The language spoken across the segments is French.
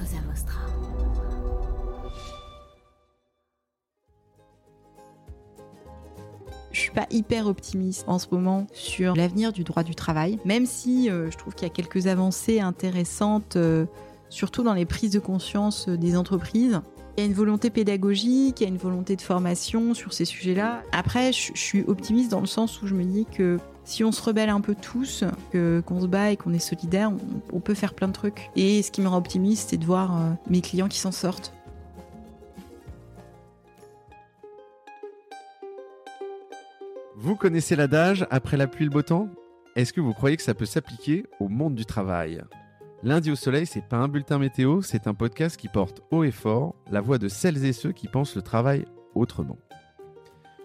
Cosa Vostra. Je suis pas hyper optimiste en ce moment sur l'avenir du droit du travail, même si euh, je trouve qu'il y a quelques avancées intéressantes, euh, surtout dans les prises de conscience euh, des entreprises. Il y a une volonté pédagogique, il y a une volonté de formation sur ces sujets-là. Après, je suis optimiste dans le sens où je me dis que si on se rebelle un peu tous, que qu'on se bat et qu'on est solidaire, on, peut faire plein de trucs. Et ce qui me rend optimiste, c'est de voir euh, mes clients qui s'en sortent. Vous connaissez l'adage après la pluie le beau temps? Est-ce que vous croyez que ça peut s'appliquer au monde du travail? Lundi au soleil, c'est pas un bulletin météo, c'est un podcast qui porte haut et fort la voix de celles et ceux qui pensent le travail autrement.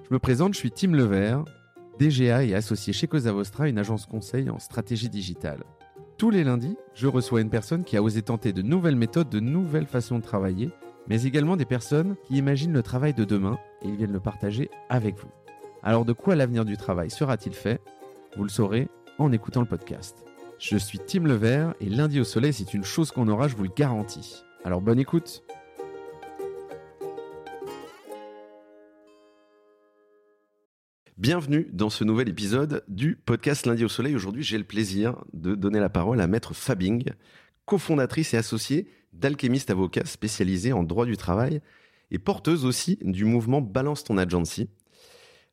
Je me présente, je suis Tim Levert, DGA et associé chez Cosa Vostra, une agence conseil en stratégie digitale. Tous les lundis, je reçois une personne qui a osé tenter de nouvelles méthodes, de nouvelles façons de travailler, mais également des personnes qui imaginent le travail de demain et ils viennent le partager avec vous. Alors de quoi l'avenir du travail sera-t-il fait? Vous le saurez en écoutant le podcast. Je suis Tim Levert et lundi au soleil, c'est une chose qu'on aura, je vous le garantis. Alors bonne écoute Bienvenue dans ce nouvel épisode du podcast Lundi au Soleil. Aujourd'hui, j'ai le plaisir de donner la parole à Maître Fabing, cofondatrice et associée d'Alchemist Avocat spécialisée en droit du travail et porteuse aussi du mouvement Balance ton agency.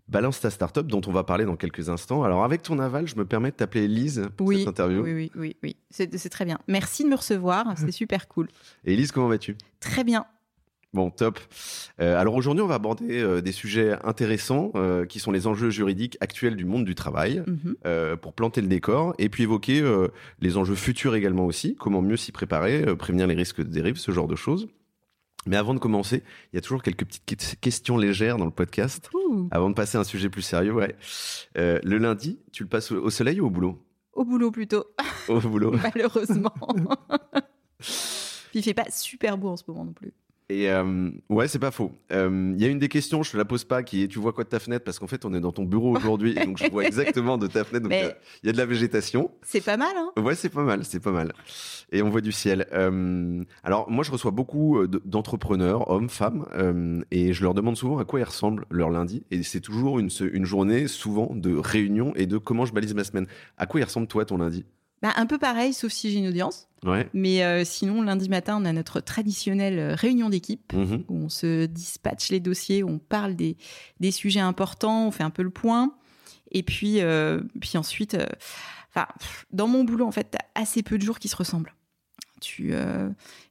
Balance ta startup dont on va parler dans quelques instants. Alors avec ton aval, je me permets de t'appeler Elise pour Oui, cette interview. oui, oui, oui, oui. C'est c'est très bien. Merci de me recevoir, c'est super cool. Et Elise, comment vas-tu? Très bien. Bon, top. Euh, alors aujourd'hui, on va aborder euh, des sujets intéressants euh, qui sont les enjeux juridiques actuels du monde du travail Mhm. pour planter le décor et puis évoquer les enjeux futurs également aussi, comment mieux s'y préparer, prévenir les risques de dérive, ce genre de choses. Mais avant de commencer, il y a toujours quelques petites que- questions légères dans le podcast. Ouh. Avant de passer à un sujet plus sérieux, ouais. Le lundi, tu le passes au, au soleil ou au boulot? Au boulot plutôt, Au boulot. malheureusement. Puis il fait pas super beau en ce moment non plus. Et euh, ouais, c'est pas faux. Euh, Il y a une des questions, je te la pose pas, qui est tu vois quoi de ta fenêtre? Parce qu'en fait, on est dans ton bureau aujourd'hui, et donc je vois exactement de ta fenêtre. Donc euh, il y a de la végétation. C'est pas mal, hein Ouais, c'est pas mal, c'est pas mal. Et on voit du ciel. Euh, alors moi, je reçois beaucoup euh, de- d'entrepreneurs, hommes, femmes, euh, et je leur demande souvent à quoi ils ressemblent leur lundi. Et c'est toujours une journée, souvent, de réunion et de comment je balise ma semaine. À quoi il ressemble toi ton lundi? Bah, Un peu pareil, sauf si j'ai une audience. Ouais. Mais euh, sinon, lundi matin, on a notre traditionnelle euh, réunion d'équipe. Mhm. où on se dispatche les dossiers, où on parle des, des sujets importants, on fait un peu le point. Et puis, euh, puis ensuite, euh, enfin, dans mon boulot, en fait, t'as assez peu de jours qui se ressemblent. Tu,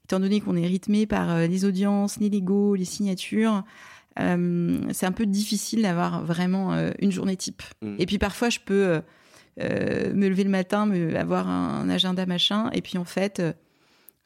étant donné qu'on est rythmé par les audiences, les légaux, les signatures, c'est un peu difficile d'avoir vraiment une journée type. Mhm. Et puis parfois, je peux euh, me lever le matin, me, avoir un, agenda machin, et puis en fait, euh,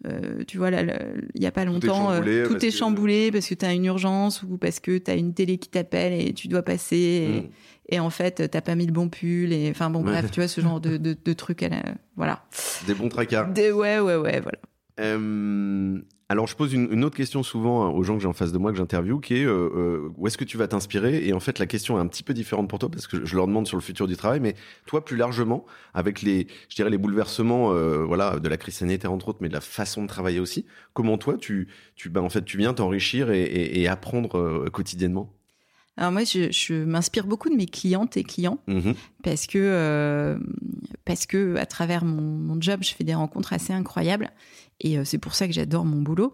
euh, tu vois, il y a pas longtemps, chamboulé tout parce est que- chamboulé parce que tu as une urgence ou parce que tu as une télé qui t'appelle et tu dois passer. Et, et en fait, t'as pas mis le bon pull. Et enfin bon, Ouais. bref, tu vois, ce genre de, de, de trucs. À la, voilà. Des bons tracards. Des, ouais, ouais, ouais, voilà. Euh, alors, je pose une, une autre question souvent hein, aux gens que j'ai en face de moi, que j'interviewe, qui est euh, euh, où est-ce que tu vas t'inspirer? Et en fait, la question est un petit peu différente pour toi parce que je leur demande sur le futur du travail, mais toi, plus largement, avec les, je dirais, les bouleversements, euh, voilà, de la crise sanitaire entre autres, mais de la façon de travailler aussi. Comment toi, tu, tu, ben en fait, tu viens t'enrichir et, et, et apprendre euh, quotidiennement? Alors moi, je, je m'inspire beaucoup de mes clientes et clients Mhm. parce que euh, parce que à travers mon, mon job, je fais des rencontres assez incroyables et euh, c'est pour ça que j'adore mon boulot.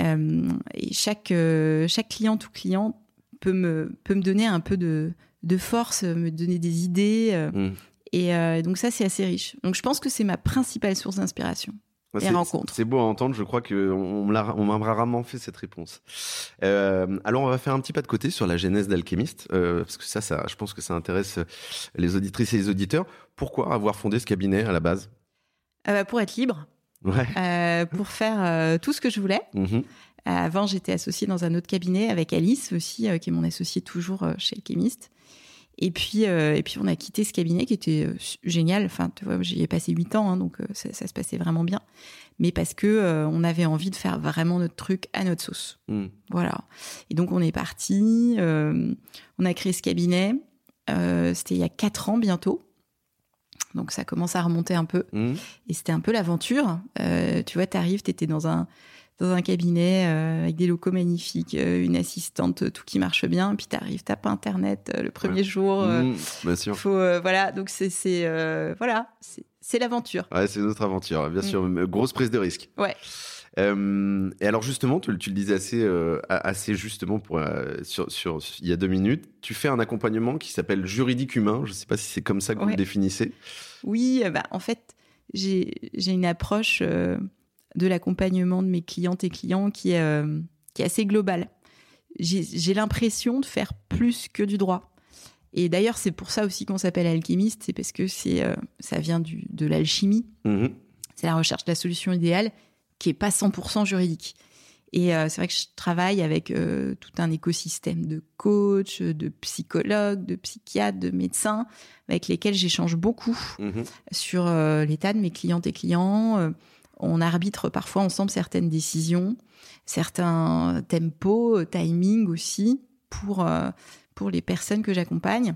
Euh, et chaque euh, chaque cliente ou client peut me peut me donner un peu de de force, me donner des idées Mhm. et euh, donc ça c'est assez riche. Donc je pense que c'est ma principale source d'inspiration. Ouais, Les c'est- beau à entendre. Je crois que on, on me l'a- on m'a rarement fait cette réponse. Euh, alors, on va faire un petit pas de côté sur la genèse d'Alchemist, euh, parce que ça, ça, je pense que ça intéresse les auditrices et les auditeurs. Pourquoi avoir fondé ce cabinet à la base? Ah bah, pour être libre, Ouais. euh, pour faire euh, tout ce que je voulais. Mhm. Avant, j'étais associée dans un autre cabinet avec Alice aussi, euh, qui est mon associée toujours chez Alchemist. Et puis, et puis, on a quitté ce cabinet qui était génial. Enfin, tu vois, j'y ai passé huit ans, hein, donc ça, ça se passait vraiment bien. Mais parce que on avait envie de faire vraiment notre truc à notre sauce. Mhm. Voilà. Et donc, on est parti. on a créé ce cabinet. C'était il y a quatre ans bientôt. Donc ça commence à remonter un peu. Mhm. Et c'était un peu l'aventure. Euh, tu vois, t'arrives, t'étais dans un dans un cabinet euh, avec des locaux magnifiques, euh, une assistante, tout qui marche bien. Puis t'arrives, t'as pas internet le premier Ouais. jour. Mhm, bien sûr. faut voilà. Donc c'est c'est voilà, c'est l'aventure. Ouais, c'est notre aventure, bien Mm. sûr. Grosse prise de risque. Ouais. Euh, et alors justement, tu, tu le disais assez, euh, assez justement pour, euh, sur, sur, il y a deux minutes, tu fais un accompagnement qui s'appelle juridique humain. Je ne sais pas si c'est comme ça que vous le définissez. Oui, euh, bah, en fait, j'ai une approche de l'accompagnement de mes clientes et clients qui est, qui est assez globale. J'ai l'impression de faire plus que du droit. Et d'ailleurs, c'est pour ça aussi qu'on s'appelle alchimiste, c'est parce que c'est ça vient du, de l'alchimie, Mhm. c'est la recherche de la solution idéale qui est pas 100% juridique. Et euh, c'est vrai que je travaille avec euh, tout un écosystème de coachs, de psychologues, de psychiatres, de médecins, avec lesquels j'échange beaucoup Mhm. sur euh, l'état de mes clientes et clients. On arbitre parfois ensemble certaines décisions, certains tempos, timing aussi pour, pour les personnes que j'accompagne.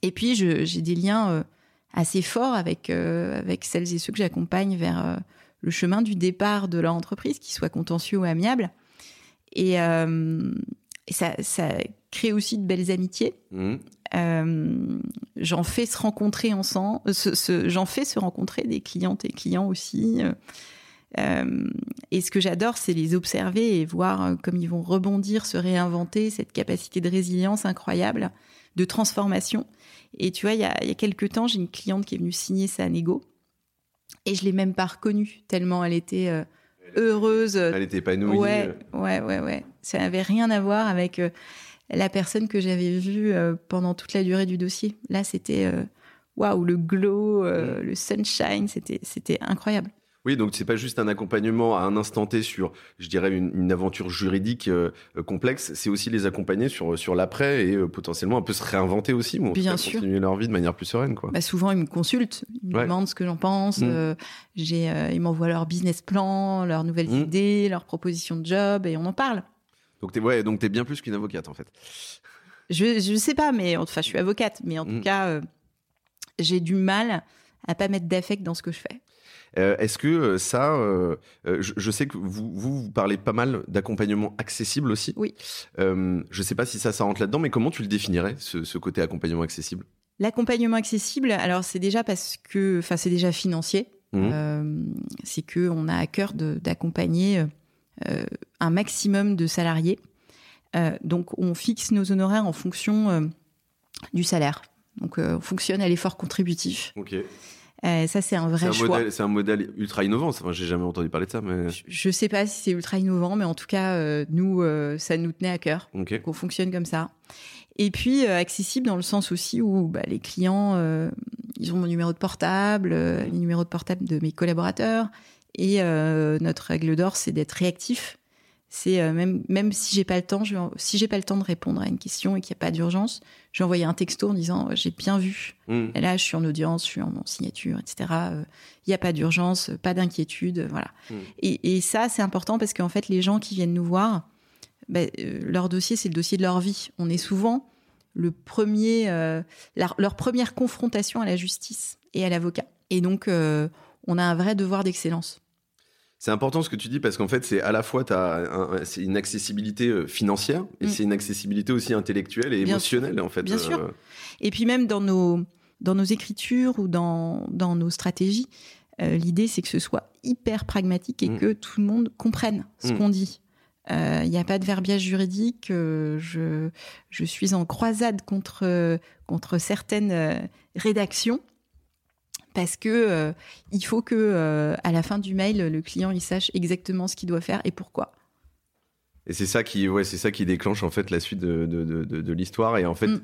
Et puis, j'ai des liens assez forts avec, avec celles et ceux que j'accompagne vers le chemin du départ de leur entreprise, qu'il soit contentieux ou amiable. Et, euh, et ça, ça crée aussi de belles amitiés. Mhm. Euh, j'en fais se rencontrer ensemble, euh, j'en fais se rencontrer des clientes et clients aussi. Euh, et ce que j'adore, c'est les observer et voir comme ils vont rebondir, se réinventer, cette capacité de résilience incroyable, de transformation. Et tu vois, il y a, il y a quelques temps, j'ai une cliente qui est venue signer sa négo et je l'ai même pas reconnue tellement elle était euh, heureuse, Elle était épanouie. Ouais, euh, ouais, ouais, ouais. Ça n'avait rien à voir avec euh, la personne que j'avais vue euh, pendant toute la durée du dossier. Là, c'était waouh, le glow, euh, le sunshine, c'était, c'était incroyable. Oui, donc c'est pas juste un accompagnement à un instant T sur, je dirais, une, une aventure juridique euh, euh, complexe. C'est aussi les accompagner sur sur l'après et euh, potentiellement un peu se réinventer aussi, tout Bien sûr. continuer leur vie de manière plus sereine, quoi. Bah, souvent, ils me consultent, ils me Ouais. demandent ce que j'en pense. Mm. euh, j'ai, euh, ils m'envoient leur business plan, leurs nouvelles Mm. idées, leurs propositions de job, et on en parle. Donc t'es ouais, donc t'es bien plus qu'une avocate en fait. Je, je sais pas, mais enfin, je suis avocate, mais en Mm. tout cas, euh, j'ai du mal à pas mettre d'affect dans ce que je fais. Euh, Est-ce que euh, ça, euh, je, je sais que vous, vous, vous parlez pas mal d'accompagnement accessible aussi. Oui. Euh, je sais pas si ça, ça rentre là-dedans, mais comment tu le définirais, ce, ce côté accompagnement accessible? L'accompagnement accessible, alors c'est déjà parce que, enfin c'est déjà financier. Euh, c'est que on a à cœur d'accompagner un maximum de salariés. Donc on fixe nos honoraires en fonction du salaire. Donc on fonctionne à l'effort contributif. Ok. Euh, ça c'est un vrai un, choix. modèle, c'est un modèle ultra innovant. Enfin, j'ai jamais entendu parler de ça, mais. Je- Je sais pas si c'est ultra innovant, mais en tout cas euh, nous euh, ça nous tenait à cœur. Qu'on fonctionne comme ça. Et puis euh, accessible dans le sens aussi où bah, les clients, ils ont mon numéro de portable, les numéros de portable de mes collaborateurs. Et notre règle d'or, c'est d'être réactif. C'est euh, même même si j'ai pas le temps, je vais si j'ai pas le temps de répondre à une question et qu'il n'y a pas d'urgence, je vais envoyer un texto en disant euh, j'ai bien vu. Et là, je suis en audience, je suis en signature, etc. Euh, Il n'y a pas d'urgence, pas d'inquiétude, voilà. Mhm. Et, et ça, c'est important parce qu'en fait, les gens qui viennent nous voir, euh, leur dossier, c'est le dossier de leur vie. On est souvent le premier, la- leur première confrontation à la justice et à l'avocat. Et donc, on a un vrai devoir d'excellence. C'est important ce que tu dis parce qu'en fait, c'est à la fois t'as un- une accessibilité euh, financière et Mm. c'est une accessibilité aussi intellectuelle et Bien émotionnelle en fait. Bien sûr. Euh, Et puis même dans nos, dans nos écritures ou dans, dans nos stratégies, euh, l'idée c'est que ce soit hyper pragmatique et Mm. que tout le monde comprenne ce Mm. qu'on dit. Il n'y a pas de verbiage juridique. je, je suis en croisade contre, contre certaines rédactions parce que euh, il faut que euh, à la fin du mail, le client il sache exactement ce qu'il doit faire et pourquoi. Et c'est ça qui, ouais, c'est ça qui déclenche en fait la suite de, de, de, l'histoire. Et en fait, Mm.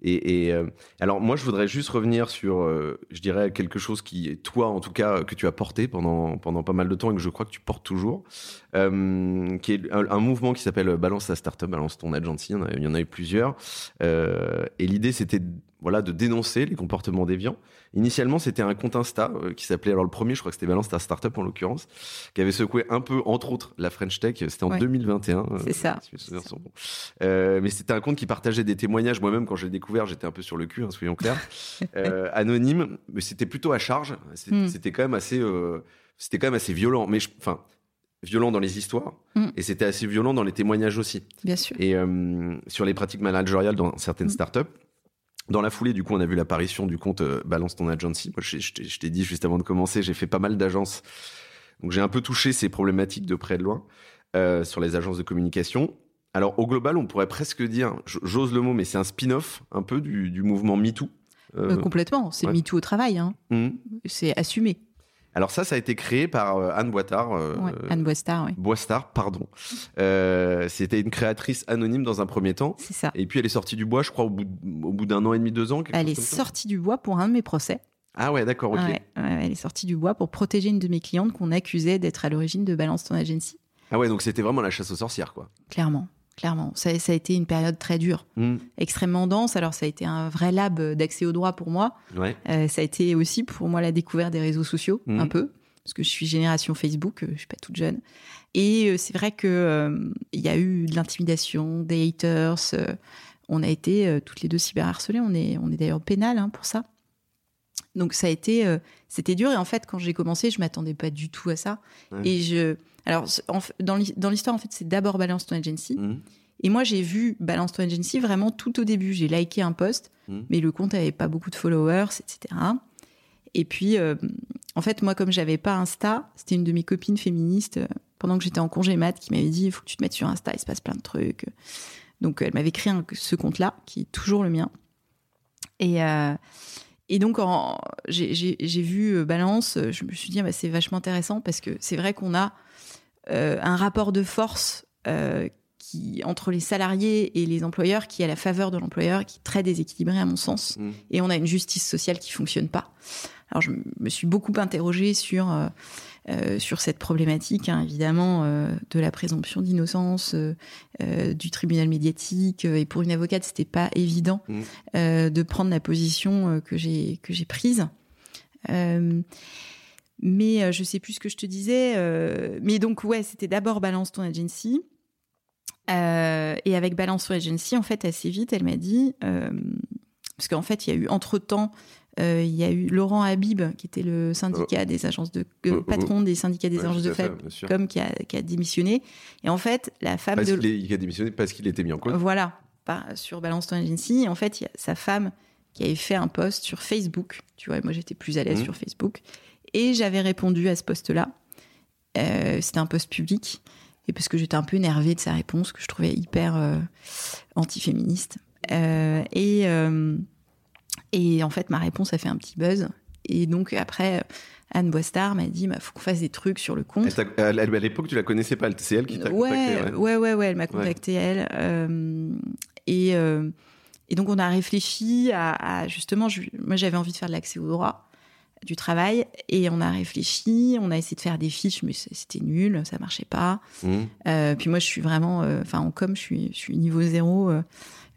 et, et, euh, alors moi, je voudrais juste revenir sur, je dirais quelque chose qui, toi en tout cas, que tu as porté pendant pendant pas mal de temps et que je crois que tu portes toujours, qui est un, un mouvement qui s'appelle Balance ta startup, balance ton agency. Il y en a, il y en a eu plusieurs. Et l'idée, c'était voilà, de dénoncer les comportements déviants. Initialement, c'était un compte Insta euh, qui s'appelait, alors le premier, je crois que c'était Balance ta Startup en l'occurrence, qui avait secoué un peu, entre autres, la French Tech. C'était en Ouais. 2021. euh, C'est ça. si souvenirs sont bons. Euh, mais c'était un compte qui partageait des témoignages. Moi-même, quand je l'ai découvert, j'étais un peu sur le cul, hein, soyons clairs. Anonyme, mais c'était plutôt à charge. C'était Hmm. c'était quand même assez, c'était quand même assez violent. Mais enfin, violent dans les histoires. Hmm. Et c'était assez violent dans les témoignages aussi. Bien sûr. Et sur les pratiques managériales dans certaines Mm. startups. Dans la foulée, du coup, on a vu l'apparition du compte euh, Balance ton agency. Moi, je, je t'ai- je t'ai dit juste avant de commencer, j'ai fait pas mal d'agences. Donc, j'ai un peu touché ces problématiques de près de loin euh, sur les agences de communication. Alors, au global, on pourrait presque dire, j'ose le mot, mais c'est un spin-off un peu du, du mouvement MeToo. Euh, complètement. C'est ouais. MeToo au travail. Hein. mm. C'est assumé. Alors, ça, ça a été créé par euh, Anne Boitard. euh, Ouais. Anne Boistard, oui. Boistard, pardon. Euh, C'était une créatrice anonyme dans un premier temps. C'est ça. Et puis elle est sortie du bois, je crois, au bout, au bout d'un an et demi, deux ans. Elle est sortie du bois pour un de mes procès. Ah ouais, d'accord, ok. Ouais, elle est sortie du bois pour protéger une de mes clientes qu'on accusait d'être à l'origine de Balance ton agency. Ah ouais, donc c'était vraiment la chasse aux sorcières, quoi. Clairement, clairement. Ça, ça a été une période très dure, Hmm, extrêmement dense. Alors ça a été un vrai lab d'accès au droit pour moi. Ouais. Euh, ça a été aussi pour moi la découverte des réseaux sociaux, Mhm. un peu, parce que je suis génération Facebook, euh, je suis pas toute jeune. Et euh, c'est vrai que euh, il y a eu de l'intimidation, des haters. euh, on a été euh, toutes les deux cyberharcelées. On est, on est d'ailleurs pénal hein, pour ça. Donc ça a été, euh, c'était dur. Et en fait, quand j'ai commencé, je m'attendais pas du tout à ça. Ouais. Et je, alors en dans l'hi- dans l'histoire, en fait, c'est d'abord Balance ton agency. Hmm, Et moi, j'ai vu Balance ton agency vraiment tout au début. J'ai liké un post, hmm. mais le compte avait pas beaucoup de followers, etc. Et puis, euh, en fait, moi, comme j'avais pas Insta, c'était une de mes copines féministes euh, pendant que j'étais en congé mat qui m'avait dit il faut que tu te mettes sur Insta, il se passe plein de trucs. Donc, elle m'avait créé un- ce compte-là, qui est toujours le mien. Et, euh, et donc, j'ai vu Balance, je me suis dit, ah bah, c'est vachement intéressant parce que c'est vrai qu'on a un rapport de force euh, qui, entre les salariés et les employeurs qui est à la faveur de l'employeur, qui est très déséquilibré à mon sens. Mm. Et on a une justice sociale qui fonctionne pas. Alors je me suis beaucoup interrogée sur euh, euh, sur cette problématique, hein, évidemment, euh, de la présomption d'innocence, euh, euh, du tribunal médiatique. euh, et pour une avocate, c'était pas évident Mm. euh, de prendre la position euh, que j'ai que j'ai prise. Mais euh, je sais plus ce que je te disais. euh, mais donc ouais, c'était d'abord balance ton agency. Euh, et avec Balance ton Agency, en fait, assez vite, elle m'a dit, euh, parce qu'en fait, il y a eu entre-temps, euh, il y a eu Laurent Habib, qui était le syndicat des agences de, euh, Oh, oh, patron des syndicats des Ouais, agences de femmes, comme qui a, qui a démissionné. Et en fait, la femme Parce de est- il a démissionné parce qu'il était mis en cause. voilà, par- sur Balance ton Agency. Et en fait, il y a sa femme qui avait fait un post sur Facebook. Tu vois, moi, j'étais plus à l'aise Mhm. sur Facebook. Et j'avais répondu à ce post-là. Euh, C'était un post public. Et parce que j'étais un peu énervée de sa réponse, que je trouvais hyper euh, antiféministe. Euh, et, euh, et en fait, ma réponse a fait un petit buzz. Et donc, après, Anne Boistard m'a dit il faut qu'on fasse des trucs sur le compte. À l'époque, tu la connaissais pas. C'est elle qui t'a ouais, contacté. ouais, ouais, ouais, elle m'a contacté, elle. Euh, et, euh, et donc, on a réfléchi à, à- justement, je- moi, j'avais envie de faire de l'accès au droit du travail et on a réfléchi, on a essayé de faire des fiches, mais c'était nul, ça marchait pas. Hmm. Euh, puis moi, je suis vraiment, euh, enfin, en com, je suis, je suis niveau zéro. euh,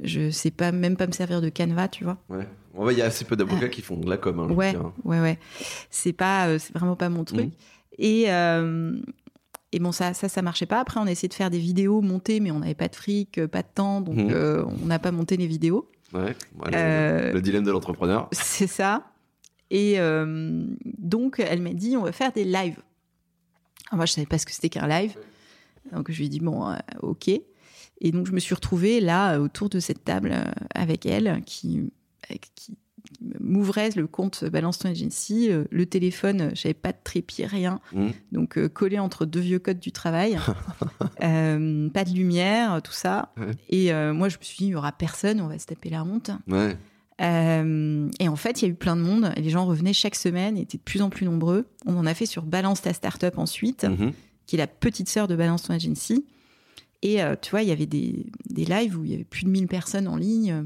je sais pas, même pas me servir de Canva, tu vois. Ouais. Il y a assez peu d'avocats qui font de la com. hein, Ouais, dire. ouais, ouais. C'est pas, c'est vraiment pas mon truc. Mhm. Et et bon, ça, ça, ça marchait pas. Après, on a essayé de faire des vidéos montées, mais on n'avait pas de fric, pas de temps, donc euh, on n'a pas monté les vidéos. Ouais. Voilà, Euh, Le dilemme de l'entrepreneur. C'est ça. Et euh, donc, elle m'a dit, on va faire des lives. Alors moi, je savais pas ce que c'était qu'un live. Donc, je lui ai dit, bon, euh, ok. Et donc, je me suis retrouvée là, autour de cette table, euh, avec elle, qui, qui m'ouvrait le compte Balance ton Agency. Le téléphone, j'avais pas de trépied, rien. Hmm. Donc, collé entre deux vieux codes du travail. Pas de lumière, tout ça. Ouais. Et moi, je me suis dit, il y aura personne, on va se taper la honte. Ouais. Euh, et en fait, il y a eu plein de monde. Et les gens revenaient chaque semaine, étaient de plus en plus nombreux. On en a fait sur Balance ta startup ensuite, Mhm. qui est la petite sœur de Balance ton agency. Et euh, tu vois, il y avait des, des lives où il y avait plus de 1000 personnes en ligne.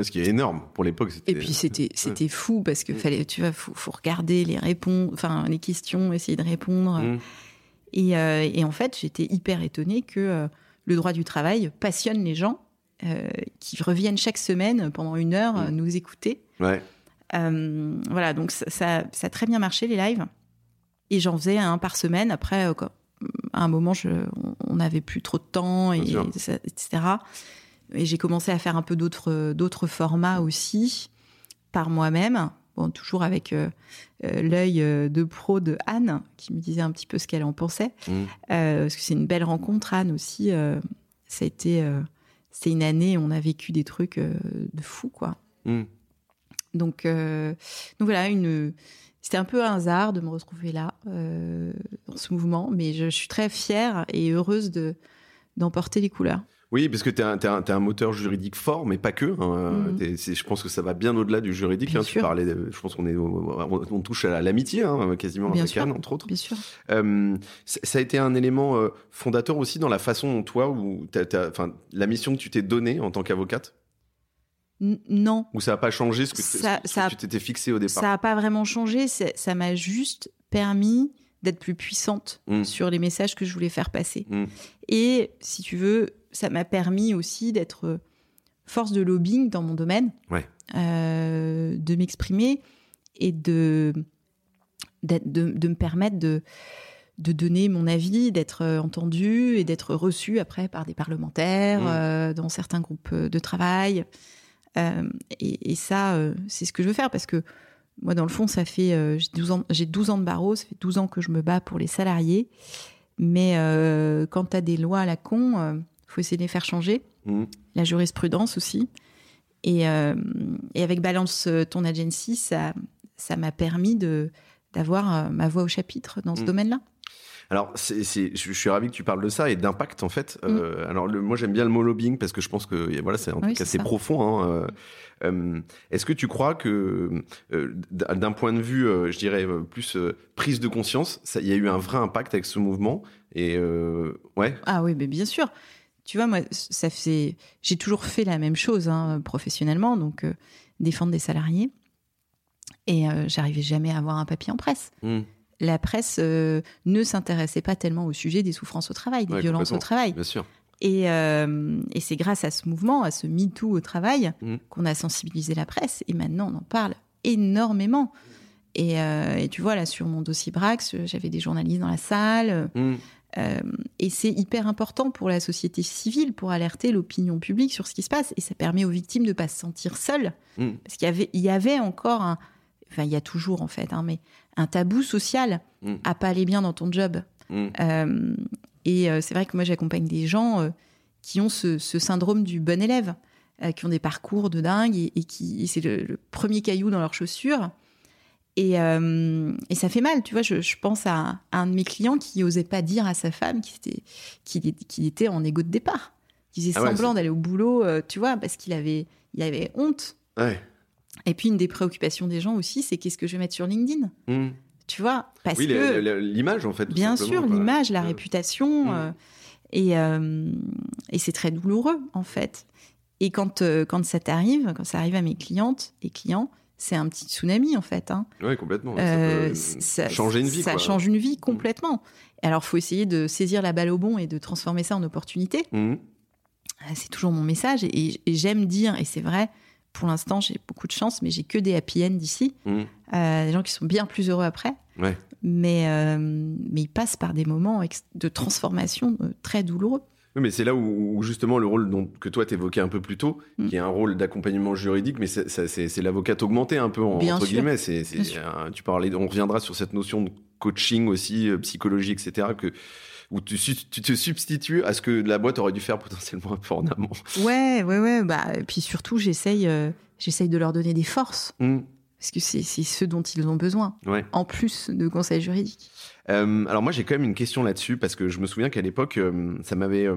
Ce qui est énorme pour l'époque. Et puis c'était c'était fou parce que fallait, tu vois, faut, faut regarder les réponses, enfin les questions, essayer de répondre. Hmm. Et, euh, et en fait, j'étais hyper étonnée que le droit du travail passionne les gens qui reviennent chaque semaine pendant une heure Mm. nous écouter. Ouais. Euh, voilà, donc ça, ça, ça a très bien marché les lives. Et j'en faisais un par semaine. Après, euh, quoi, à un moment, je, on- n'avait plus trop de temps, et, etc. Et j'ai commencé à faire un peu d'autres d'autres formats aussi par moi-même. Bon, toujours avec euh, euh, l'œil euh, de pro de Anne, qui me disait un petit peu ce qu'elle en pensait. Mm. Euh, parce que c'est une belle rencontre, Anne aussi. euh, ça a été, c'était une année, où on a vécu des trucs euh, de fou, quoi. Mm. Donc, euh, donc voilà, une, c'était un peu un hasard de me retrouver là, euh, dans ce mouvement, mais je, je suis très fière et heureuse de, d'emporter les couleurs. Oui, parce que tu es, un un moteur juridique fort, mais pas que. hein. Mhm. Je pense que ça va bien au-delà du juridique. Hein. Tu parlais, de- je pense qu'on est, on, on touche à l'amitié, hein, quasiment Bien avec sûr. Anne, entre autres. Bien sûr. Euh, ça a été un élément euh, fondateur aussi dans la façon dont toi, ou la mission que tu t'es donnée en tant qu'avocate, N- non, ou ça n'a pas changé ce que, Ça- ce que ça a- tu t'étais fixé au départ ça n'a pas vraiment changé. Ça m'a juste permis d'être plus puissante Mm. sur les messages que je voulais faire passer. Mm. Et si tu veux, ça m'a permis aussi d'être euh, force de lobbying dans mon domaine, Ouais. euh, de m'exprimer et de, d'être- de, de me permettre de, de donner mon avis, d'être euh, entendu et d'être reçu après par des parlementaires Mm. euh, dans certains groupes de travail. Euh, et, et ça, c'est ce que je veux faire parce que moi, dans le fond, ça fait euh, j'ai 12 ans, j'ai 12 ans de barreau, ça fait 12 ans que je me bats pour les salariés. Mais euh, quand tu as des lois à la con, il faut essayer de les faire changer. Mm. La jurisprudence aussi. Et, euh, et avec Balance euh, ton agency, ça ça m'a permis de d'avoir euh, ma voix au chapitre dans ce Mm. domaine-là. Alors, c'est, c'est- je je suis ravi que tu parles de ça et d'impact en fait. Mm. Euh, alors, le- moi j'aime bien le mot lobbying parce que je pense que voilà, c'est en Oui, tout cas c'est c'est ça. profond. hein, euh, euh, est-ce que tu crois que euh, d'un point de vue, euh, je dirais plus prise de conscience, il y a eu un vrai impact avec ce mouvement et ouais, Ah oui, mais bien sûr. Tu vois, moi, ça fait. J'ai toujours fait la même chose hein, professionnellement, donc défendre des salariés. Et j'arrivais jamais à avoir un papier en presse. Mm. La presse euh, ne s'intéressait pas tellement au sujet des souffrances au travail, des Ouais, violences au travail. bien sûr. Et, euh, et c'est grâce à ce mouvement, à ce MeToo au travail, Mm. qu'on a sensibilisé la presse. Et maintenant, on en parle énormément. Et, euh, et tu vois, là, sur mon dossier Brax, j'avais des journalistes dans la salle. Mm. Euh, et c'est hyper important pour la société civile, pour alerter l'opinion publique sur ce qui se passe. Et ça permet aux victimes de ne pas se sentir seules. Mm. Parce qu'il y avait, il y avait encore un. Enfin, il y a toujours, en fait, hein, mais un tabou social Mm. à pas aller bien dans ton job. Mm. Euh, et euh, c'est vrai que moi, j'accompagne des gens euh, qui ont ce, ce syndrome du bon élève, qui ont des parcours de dingue et, et qui c'est le, le premier caillou dans leurs chaussures. Et, euh, et ça fait mal, tu vois. Je, je pense à, un de mes clients qui osait pas dire à sa femme qu'il était, qu'il était en égo de départ, qui faisait Ah ouais, semblant c'est- d'aller au boulot, euh, tu vois, parce qu'il avait, il avait honte. Ouais. Et puis une des préoccupations des gens aussi, c'est qu'est-ce que je vais mettre sur LinkedIn, Mm. tu vois, parce Oui, que l'image en fait. tout Bien sûr, l'image, la Euh, réputation. Mm. euh, et euh, et c'est très douloureux, en fait. Et quand, euh, quand ça t'arrive, quand ça arrive à mes clientes et clients, c'est un petit tsunami, en fait. hein. Ouais, complètement. ça peut changer une vie. Ça quoi. change une vie complètement. Alors, faut essayer de saisir la balle au bon et de transformer ça en opportunité. Ah, C'est toujours mon message. Et, et j'aime dire, et c'est vrai, pour l'instant, j'ai beaucoup de chance, mais j'ai que des happy end d'ici. Mm. Euh, des gens qui sont bien plus heureux après. Ouais. Mais, euh, mais ils passent par des moments de transformation euh, très douloureux. Oui, mais c'est là où, où justement le rôle dont, que toi t'évoquais un peu plus tôt, Mm. qui est un rôle d'accompagnement juridique, mais c'est- l'avocate augmentée un peu en- Bien entre sûr. guillemets. Bien euh, tu parlais, on reviendra sur cette notion de coaching aussi, euh, psychologie, etc. Que où tu, tu te substitues à ce que la boîte aurait dû faire potentiellement un peu en amont. Ouais, ouais, ouais. Bah, et puis surtout, j'essaye, euh, j'essaye de leur donner des forces, Mm. parce que c'est, c'est ce dont ils ont besoin, Ouais. en plus de conseils juridiques. Euh, alors moi j'ai quand même une question là-dessus parce que je me souviens qu'à l'époque euh, ça m'avait euh,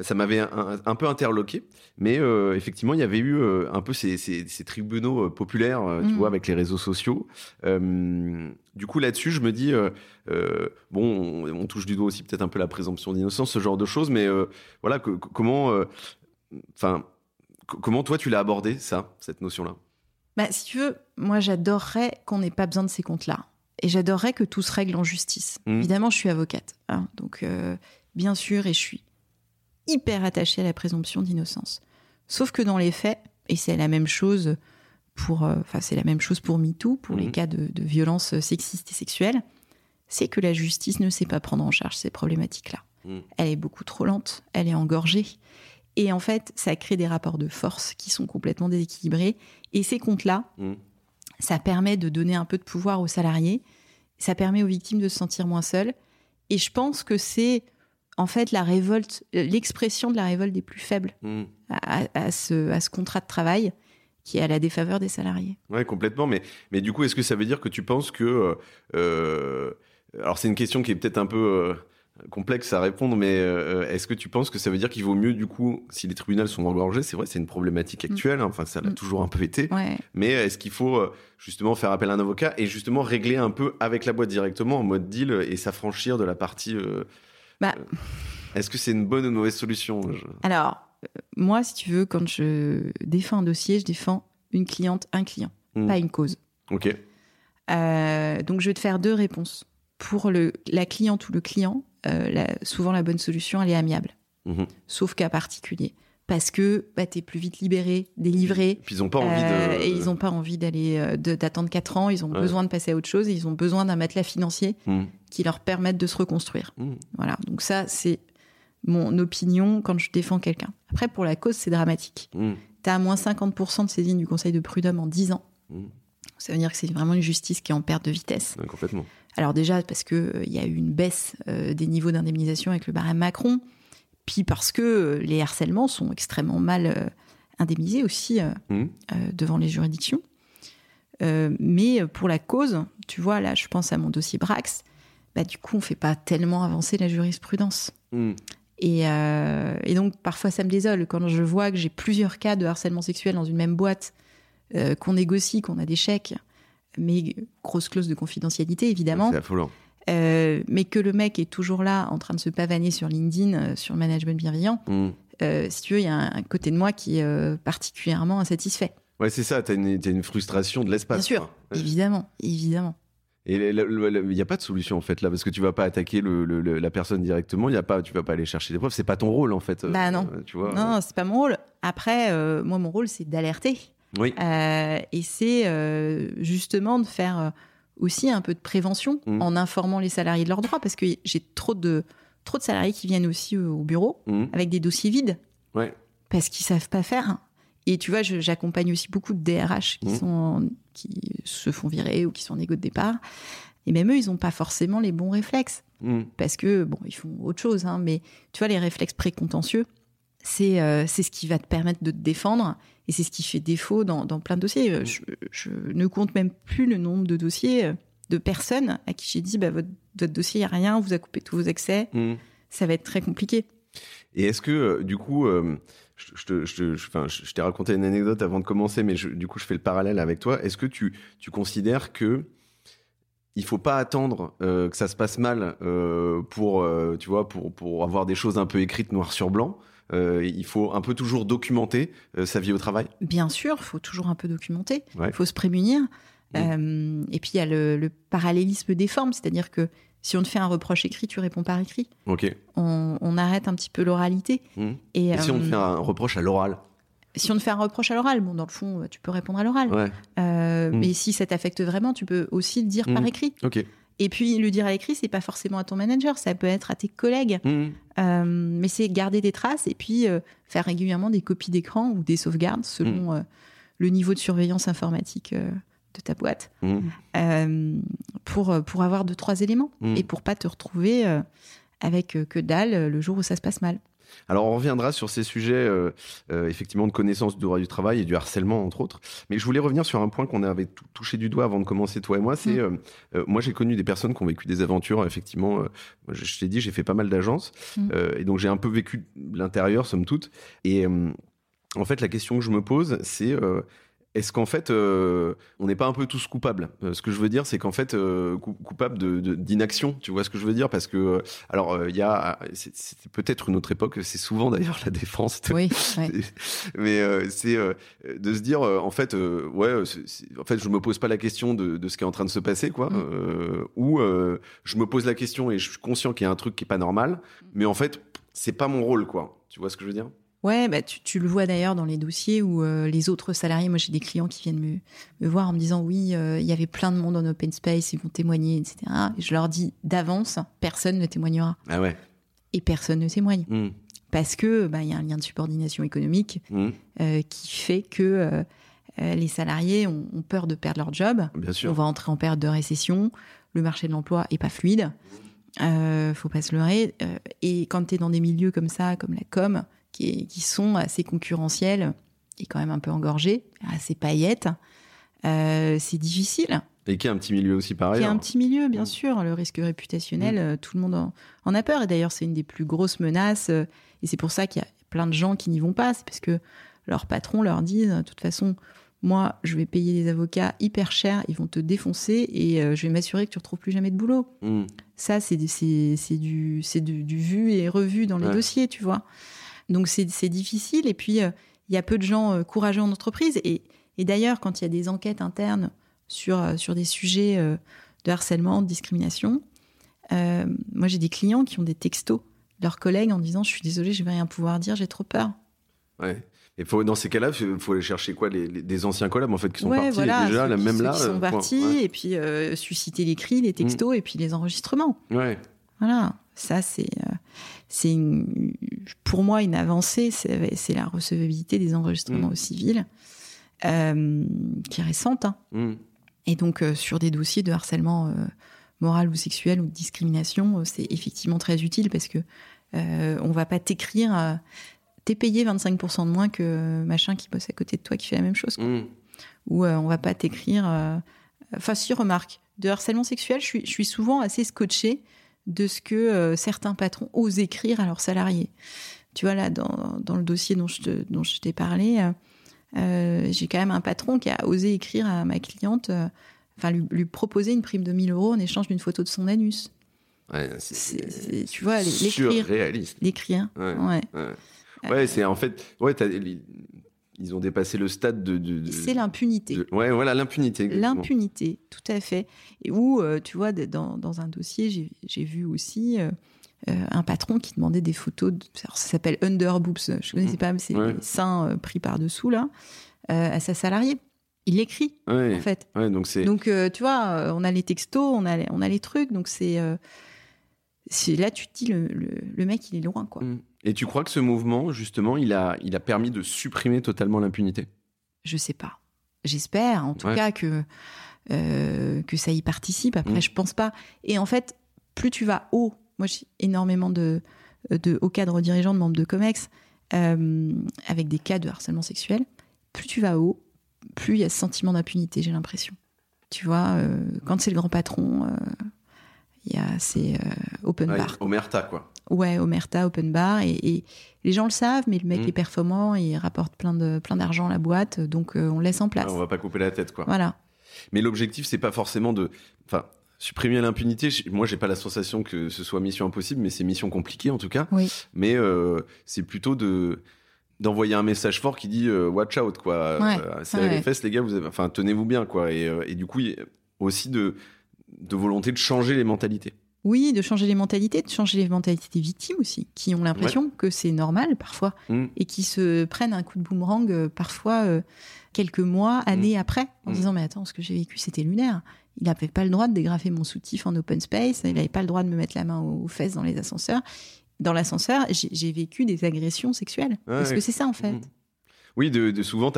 ça m'avait un, un peu interloqué, mais euh, effectivement il y avait eu euh, un peu ces, ces- ces tribunaux euh, populaires, tu Mhm. vois, avec les réseaux sociaux. Du coup là-dessus je me dis bon on, on touche du doigt aussi peut-être un peu la présomption d'innocence, ce genre de choses, mais voilà que- comment, enfin comment toi tu l'as abordé ça, cette notion-là? Bah, si tu veux, moi, j'adorerais qu'on n'ait pas besoin de ces comptes-là. Et j'adorerais que tout se règle en justice. Mhm. Évidemment, je suis avocate. hein, donc, bien sûr, et je suis hyper attachée à la présomption d'innocence. Sauf que dans les faits, et c'est la même chose pour, euh, enfin c'est la même chose pour MeToo, pour les Mhm. cas de, de violences sexistes et sexuelles, c'est que la justice ne sait pas prendre en charge ces problématiques-là. Mhm. Elle est beaucoup trop lente, elle est engorgée. Et en fait, ça crée des rapports de force qui sont complètement déséquilibrés. Et ces comptes-là, Mhm. ça permet de donner un peu de pouvoir aux salariés, ça permet aux victimes de se sentir moins seules. Et je pense que c'est en fait la révolte, euh, l'expression de la révolte des plus faibles Mm. à, à ce, à ce contrat de travail qui est à la défaveur des salariés. Ouais, complètement. Mais, mais du coup, est-ce que ça veut dire que tu penses que. euh, euh, alors, c'est une question qui est peut-être un peu euh, complexe à répondre, mais euh, est-ce que tu penses que ça veut dire qu'il vaut mieux, du coup, si les tribunaux sont engorgés C'est vrai, c'est une problématique actuelle, hein, enfin, ça l'a Mm. toujours un peu été. Ouais. Mais est-ce qu'il faut euh, justement faire appel à un avocat et justement régler un peu avec la boîte directement en mode deal et s'affranchir de la partie. euh, Bah. est-ce que c'est une bonne ou une mauvaise solution Je- Alors, euh, moi, si tu veux, quand je défends un dossier, je défends une cliente, un client, Mm. pas une cause. Ok. Euh, donc, je vais te faire deux réponses. Pour le, la cliente ou le client, euh, la- souvent la bonne solution, elle est amiable, Mhm. sauf cas particulier. Parce que bah, tu es plus vite libéré, délivré. Puis ils n'ont pas envie euh, de. Et ils n'ont pas envie d'aller euh, d'attendre 4 ans, ils ont Ouais. besoin de passer à autre chose, et ils ont besoin d'un matelas financier Mm. qui leur permette de se reconstruire. Mm. Voilà, donc ça, c'est mon opinion quand je défends quelqu'un. Après, pour la cause, c'est dramatique. Mm. Tu as à moins 50% de saisines du Conseil de prud'homme en 10 ans. Mm. Ça veut dire que c'est vraiment une justice qui est en perte de vitesse. Ouais, complètement. Alors déjà, parce qu'il y a eu une baisse euh, des niveaux d'indemnisation avec le barème Macron, puis parce que euh, les harcèlements sont extrêmement mal euh, indemnisés aussi euh, Mm. euh, devant les juridictions. Mais pour la cause, tu vois, là, je pense à mon dossier Brax, bah, du coup, on fait pas tellement avancer la jurisprudence. Mm. Et, euh, et donc, parfois, ça me désole quand je vois que j'ai plusieurs cas de harcèlement sexuel dans une même boîte, euh, qu'on négocie, qu'on a des chèques, mais grosse clause de confidentialité, évidemment, C'est affolant. Euh, mais que le mec est toujours là en train de se pavaner sur LinkedIn, euh, sur le management bienveillant. Mm. Euh, si tu veux, il y a un, un côté de moi qui est particulièrement insatisfait. Ouais, c'est ça, t'as une, t'as une frustration de l'espace. Bien sûr. Ouais. évidemment, évidemment. Et il n'y a pas de solution en fait là, parce que tu vas pas attaquer le, le- le- la personne directement, y a pas, tu vas pas aller chercher des preuves, c'est pas ton rôle en fait. Bah non. Tu vois. Non, c'est pas mon rôle. Après, moi, mon rôle, c'est d'alerter. Oui. Et c'est justement de faire aussi un peu de prévention Mm. en informant les salariés de leurs droits, parce que j'ai trop de, trop de salariés qui viennent aussi au, au bureau Mm. avec des dossiers vides, Ouais. parce qu'ils savent pas faire. Et tu vois, j'accompagne aussi beaucoup de DRH qui, Mm. sont, qui se font virer ou qui sont en égo de départ. Et même eux, ils n'ont pas forcément les bons réflexes parce que bon, ils font autre chose, hein, mais tu vois, les réflexes précontentieux, c'est euh, c'est ce qui va te permettre de te défendre et c'est ce qui fait défaut dans, dans plein de dossiers. Euh, Je, je ne compte même plus le nombre de dossiers euh, de personnes à qui j'ai dit bah, votre, votre dossier, il n'y a rien, on vous a coupé tous vos accès, Mm. ça va être très compliqué. Et est-ce que euh, du coup, euh, je, te- je te- je- enfin, je- je t'ai raconté une anecdote avant de commencer, mais du coup, je fais le parallèle avec toi. Est-ce que tu, tu considères que il faut pas attendre euh, que ça se passe mal euh, pour, tu vois, pour, pour avoir des choses un peu écrites noir sur blanc Euh, Il faut un peu toujours documenter euh, sa vie au travail. Bien sûr, il faut toujours un peu documenter, il Ouais. faut se prémunir. Euh, et puis il y a le, le parallélisme des formes, c'est-à-dire que si on te fait un reproche écrit, tu réponds par écrit. Ok. On, on arrête un petit peu l'oralité. Mm. Et, Et si on te fait un reproche à l'oral si on te fait un reproche à l'oral, bon, dans le fond, tu peux répondre à l'oral. Ouais. Euh, Mm. Mais si ça t'affecte vraiment, tu peux aussi le dire par Mm. écrit. Et puis, le dire à l'écrit, c'est pas forcément à ton manager, ça peut être à tes collègues. Mm. Euh, mais c'est garder des traces et puis euh, faire régulièrement des copies d'écran ou des sauvegardes selon Mm. euh, le niveau de surveillance informatique de ta boîte Mm. euh, pour, pour avoir deux, trois éléments et pour pas te retrouver avec que dalle le jour où ça se passe mal. Alors on reviendra sur ces sujets euh, euh, effectivement de connaissance du droit du travail et du harcèlement entre autres. Mais je voulais revenir sur un point qu'on avait tou- touché du doigt avant de commencer toi et moi. C'est Mm. euh, moi j'ai connu des personnes qui ont vécu des aventures. Effectivement, je, je t'ai dit j'ai fait pas mal d'agences Mm. et donc j'ai un peu vécu l'intérieur somme toute. Et en fait la question que je me pose c'est est-ce qu'en fait, euh, on n'est pas un peu tous coupables? Euh, Ce que je veux dire, c'est qu'en fait, euh, cou- coupable de- de- d'inaction, tu vois ce que je veux dire? Parce que, euh, alors, euh, il y a, c'est- c'était peut-être une autre époque, c'est souvent d'ailleurs la défense. Oui, ouais. Mais euh, c'est euh, de se dire, euh, en fait, euh, ouais, c'est- en fait, je me pose pas la question de, de ce qui est en train de se passer, quoi. Mm. Euh, ou euh, je me pose la question et je suis conscient qu'il y a un truc qui est pas normal, mais en fait, c'est pas mon rôle, quoi. Tu vois ce que je veux dire? Ouais, bah, tu, tu le vois d'ailleurs dans les dossiers où euh, les autres salariés, moi j'ai des clients qui viennent me, me voir en me disant oui, euh, il y avait plein de monde en open space, ils vont témoigner, etc. Et je leur dis d'avance, personne ne témoignera. Ah ouais. Et personne ne témoigne. Mm. Parce que bah, il y a un lien de subordination économique Mm. euh, qui fait que les salariés ont, ont peur de perdre leur job. Bien On sûr. va entrer en période de récession. Le marché de l'emploi est pas fluide. Euh, faut pas se leurrer. Et quand tu es dans des milieux comme ça, comme la com, qui, est- qui sont assez concurrentiels et quand même un peu engorgés, assez paillettes, euh, c'est difficile. Et qui est un petit milieu aussi par Il y a ailleurs. un petit milieu, bien Mm. sûr. Le risque réputationnel, euh, tout le monde en, en a peur. Et d'ailleurs, c'est une des plus grosses menaces. euh, Et c'est pour ça qu'il y a plein de gens qui n'y vont pas. C'est parce que leurs patrons leur disent, de toute façon, moi, je vais payer des avocats hyper chers, ils vont te défoncer et euh, je vais m'assurer que tu retrouves plus jamais de boulot. Mm. Ça, c'est du, c'est du, du vu et revu dans les Ouais. dossiers, tu vois. Donc, c'est difficile. Et puis, euh, il y a peu de gens euh, courageux en entreprise. Et, et d'ailleurs, quand il y a des enquêtes internes sur, euh, sur des sujets de harcèlement, de discrimination, euh, moi, j'ai des clients qui ont des textos de leurs collègues en disant Je suis désolée, je vais rien pouvoir dire, j'ai trop peur. Ouais. Et faut, dans ces cas-là, il faut aller chercher quoi les, les- Des anciens collabs en fait qui sont ouais, partis. voilà. déjà, là, qui- même là. qui sont partis, Ouais. et puis euh, susciter les cris, les textos, et puis les enregistrements. Ouais. Voilà, ça c'est euh, c'est pour moi une avancée, c'est la recevabilité des enregistrements Mm. au civil, euh, qui est récente. hein. Mm. Et donc euh, sur des dossiers de harcèlement euh, moral ou sexuel ou de discrimination, c'est effectivement très utile parce que on va pas t'écrire t'es payé 25% de moins que machin qui bosse à côté de toi qui fait la même chose. quoi. Mm. Ou on va pas t'écrire. Enfin, si, remarque, de harcèlement sexuel, je suis, je suis souvent assez scotché de ce que euh, certains patrons osent écrire à leurs salariés. Tu vois, là, dans, dans le dossier dont je te- dont je t'ai parlé, euh, euh, j'ai quand même un patron qui a osé écrire à ma cliente, euh, enfin, lui, lui proposer une prime de 1000 euros en échange d'une photo de son anus. Ouais, C'est- c'est- tu vois, l'écrire. surréaliste. L'écrire. Ouais. Ouais. Ouais, Ouais, c'est en fait. Ouais, t'as- ils ont dépassé le stade de. de- de- C'est l'impunité. Ouais, voilà, l'impunité. L'impunité, tout à fait. Et où, euh, tu vois, dans, dans un dossier, j'ai- vu aussi euh, euh, un patron qui demandait des photos, de, alors, ça s'appelle under boobs, je connaissais pas, mais c'est Ouais. seins pris par-dessous, là, euh, à sa salariée. Il l'écrit, Ouais, en fait. ouais, donc. Donc, tu vois, on a les textos, on a les, on a les trucs, donc c'est... c'est- là, tu te dis, le, le, le mec, il est loin, quoi. Mm. Et tu crois que ce mouvement, justement, il a, il a permis de supprimer totalement l'impunité? Je sais pas. J'espère, en tout Ouais. cas, que, euh, que ça y participe. Après, Mm. je pense pas. Et en fait, plus tu vas haut, moi j'ai énormément de, de hauts cadres dirigeants, de membres de COMEX, euh, avec des cas de harcèlement sexuel, plus tu vas haut, plus il y a ce sentiment d'impunité, j'ai l'impression. Tu vois, euh, quand c'est le grand patron, il y a ces euh, open Ouais, bar. Omerta, quoi. Ouais, Omerta, open bar. Et, et les gens le savent, mais le mec Mm. est performant, il rapporte plein de plein d'argent à la boîte, donc euh, on le laisse en place. Ouais, on va pas couper la tête, quoi. Voilà. Mais l'objectif, c'est pas forcément de. Enfin, supprimer l'impunité. Moi, j'ai pas la sensation que ce soit mission impossible, mais c'est mission compliquée, en tout cas. Oui. Mais euh, c'est plutôt de d'envoyer un message fort qui dit euh, watch out quoi Ouais, Euh, serrez ouais. les fesses les gars vous avez... enfin tenez-vous bien quoi et, et du coup aussi de de volonté de changer les mentalités Oui, de changer les mentalités, de changer les mentalités des victimes aussi, qui ont l'impression que c'est normal parfois Mm. et qui se prennent un coup de boomerang euh, parfois euh, quelques mois, années après, en Mm. disant mais attends, ce que j'ai vécu c'était lunaire. Il n'avait pas le droit de dégrafer mon soutif en open space, il n'avait pas le droit de me mettre la main aux fesses dans les ascenseurs. Dans l'ascenseur, j'ai vécu des agressions sexuelles. Ouais. que c'est ça en fait? Oui de, de souvent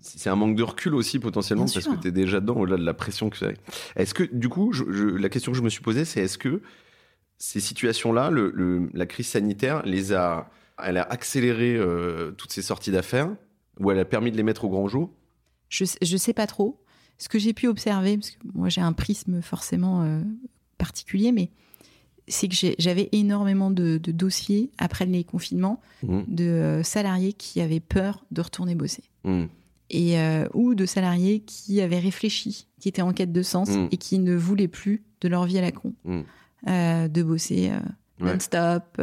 c'est un manque de recul aussi potentiellement Bien parce sûr. que t'es déjà dedans au-delà de la pression que ça est-ce que du coup je- je- la question que je me suis posée c'est est-ce que ces situations là le, le- la crise sanitaire les a elle a accéléré euh, toutes ces sorties d'affaires ou elle a permis de les mettre au grand jour? Je, je sais pas trop. Ce que j'ai pu observer, parce que moi j'ai un prisme forcément euh, particulier, mais c'est que j'avais énormément de, de dossiers après les confinements Mhm. de euh, salariés qui avaient peur de retourner bosser. Mhm. Et, euh, ou de salariés qui avaient réfléchi, qui étaient en quête de sens Mm. et qui ne voulaient plus de leur vie à la con. Euh, de bosser euh, Ouais. non-stop,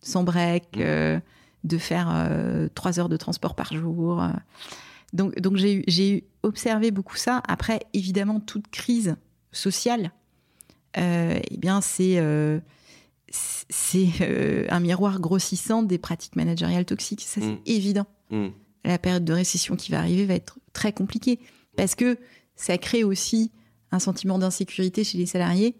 sans break, de faire trois heures de transport par jour. Donc, donc j'ai observé beaucoup ça. Après, évidemment, toute crise sociale, eh bien, c'est euh, c'est- euh, un miroir grossissant des pratiques managériales toxiques. Ça, c'est Mm. évident. Mm. La période de récession qui va arriver va être très compliquée parce que ça crée aussi un sentiment d'insécurité chez les salariés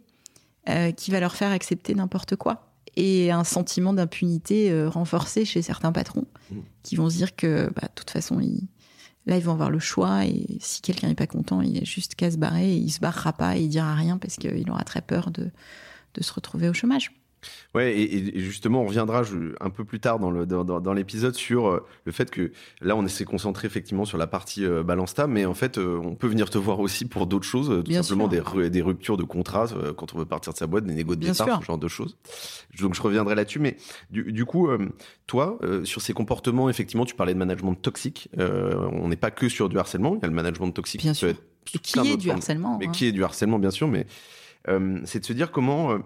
euh, qui va leur faire accepter n'importe quoi et un sentiment d'impunité euh, renforcé chez certains patrons Mm. qui vont se dire que bah, de toute façon, ils- là, ils vont avoir le choix et si quelqu'un n'est pas content, il est juste qu'à se barrer et il se barrera pas et il dira rien parce qu'il aura très peur de, de se retrouver au chômage. Ouais, et, et justement, on reviendra un peu plus tard dans le- dans, dans- dans l'épisode sur euh, le fait que là, on s'est concentré effectivement sur la partie euh, Balansta, mais en fait, euh, on peut venir te voir aussi pour d'autres choses, euh, tout Bien simplement des, ruptures de contrat euh, quand on veut partir de sa boîte, des négos de départ, sûr. ce genre de choses. Donc, je reviendrai là-dessus, mais du, du coup, toi, sur ces comportements, effectivement, tu parlais de management toxique. On n'est pas que sur du harcèlement, il y a le management toxique Bien qui sûr. peut être Et qui est du harcèlement mais hein. qui est du harcèlement bien sûr, mais c'est de se dire comment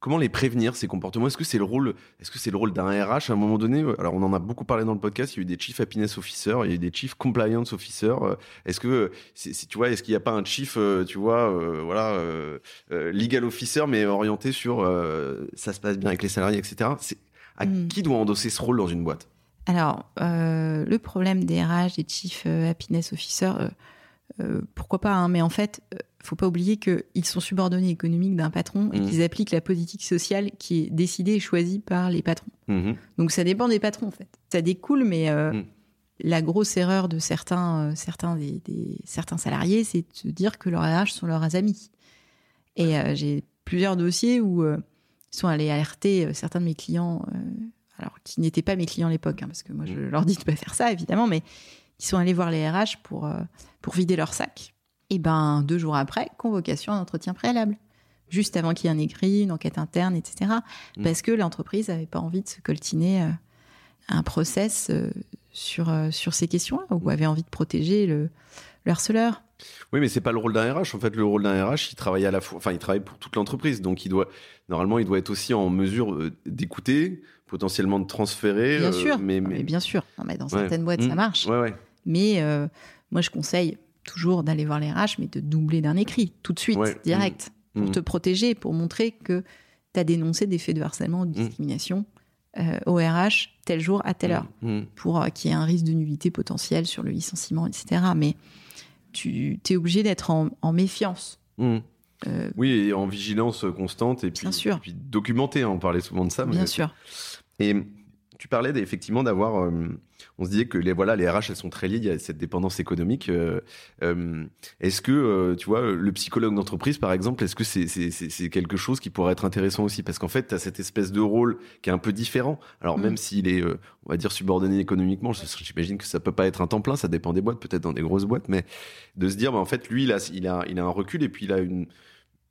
comment les prévenir ces comportements? Est-ce que c'est le rôle est-ce que c'est le rôle d'un RH à un moment donné? Alors on en a beaucoup parlé dans le podcast. Il y a eu des chief happiness officer, il y a eu des chief compliance officer. Euh, Est-ce que tu vois est-ce qu'il n'y a pas un chief euh, tu vois euh, voilà euh, legal officer mais orienté sur euh, ça se passe bien avec les salariés etc. C'est à Mm. qui doit endosser ce rôle dans une boîte? Alors, le problème des RH, des Chief Happiness Officer, euh, pourquoi pas, hein, mais en fait, euh, faut pas oublier qu'ils sont subordonnés économiques d'un patron et Mhm. qu'ils appliquent la politique sociale qui est décidée et choisie par les patrons. Mhm. Donc ça dépend des patrons, en fait. Ça découle, mais euh, Mhm. la grosse erreur de certains, euh, certains, des, des- certains salariés, c'est de se dire que leurs RH sont leurs amis. Et euh, j'ai plusieurs dossiers où ils sont allés alerter certains de mes clients, alors qui n'étaient pas mes clients à l'époque, hein, parce que moi je leur dis de pas faire ça, évidemment, mais ils sont allés voir les RH pour, euh, pour vider leur sac. Et ben, deux jours après, convocation à un entretien préalable. Juste avant qu'il y ait un écrit, une enquête interne, etc. Mhm. Parce que l'entreprise n'avait pas envie de se coltiner euh, un process euh, sur, sur ces questions-là, ou avait envie de protéger le, le harceleur. Oui, mais c'est pas le rôle d'un RH. En fait, le rôle d'un RH, il travaille à la fois, enfin, il travaille pour toute l'entreprise. Donc, il doit, normalement, il doit être aussi en mesure d'écouter, potentiellement de transférer. Bien euh, sûr. Mais, Non, mais... mais bien sûr. Non, mais dans Ouais. certaines boîtes, Mm. ça marche. Ouais, ouais. Mais euh, moi, je conseille toujours d'aller voir les RH, mais de doubler d'un écrit, tout de suite, Ouais. direct, pour Mm. te protéger, pour montrer que tu as dénoncé des faits de harcèlement ou de Mm. discrimination euh, au RH tel jour à telle heure, pour euh, qu'il y ait un risque de nullité potentielle sur le licenciement, etc. Mais tu es obligé d'être en, en méfiance. Euh, Oui, et en vigilance constante et puis, Bien sûr. et puis documenté. hein, on parlait souvent de ça. mais- bien sûr. Et tu parlais effectivement d'avoir. euh, on se disait que les, voilà, les RH, elles sont très liées, il y a cette dépendance économique. euh, euh, est-ce que, tu vois, le psychologue d'entreprise, par exemple, est-ce que c'est quelque chose qui pourrait être intéressant aussi? Parce qu'en fait, tu as cette espèce de rôle qui est un peu différent. Alors, Mm. même s'il est, on va dire, subordonné économiquement, j'imagine que ça peut pas être un temps plein, ça dépend des boîtes, peut-être dans des grosses boîtes, mais de se dire, bah, en fait, lui, il a, il, a, il a un recul et puis il a une,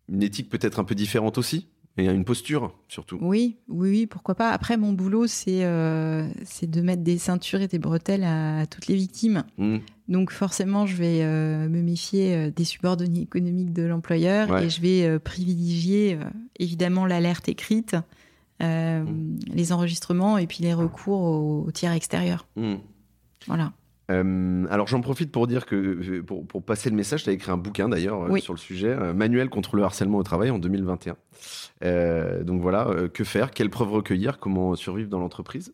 une éthique peut-être un peu différente aussi. Et une posture, surtout. Oui, oui, oui, pourquoi pas. Après, mon boulot, c'est euh, de mettre des ceintures et des bretelles à, à toutes les victimes. Mm. Donc forcément, je vais euh, me méfier euh, des subordonnés économiques de l'employeur Ouais. et je vais euh, privilégier euh, évidemment l'alerte écrite, euh, Mm. les enregistrements et puis les recours aux, aux tiers extérieurs. Mm. Voilà. Euh, alors j'en profite pour dire que euh, pour, pour passer le message, tu as écrit un bouquin d'ailleurs euh, sur le sujet, euh, Manuel contre le harcèlement au travail en 2021. Euh, donc voilà, que faire, quelles preuves recueillir, comment survivre dans l'entreprise?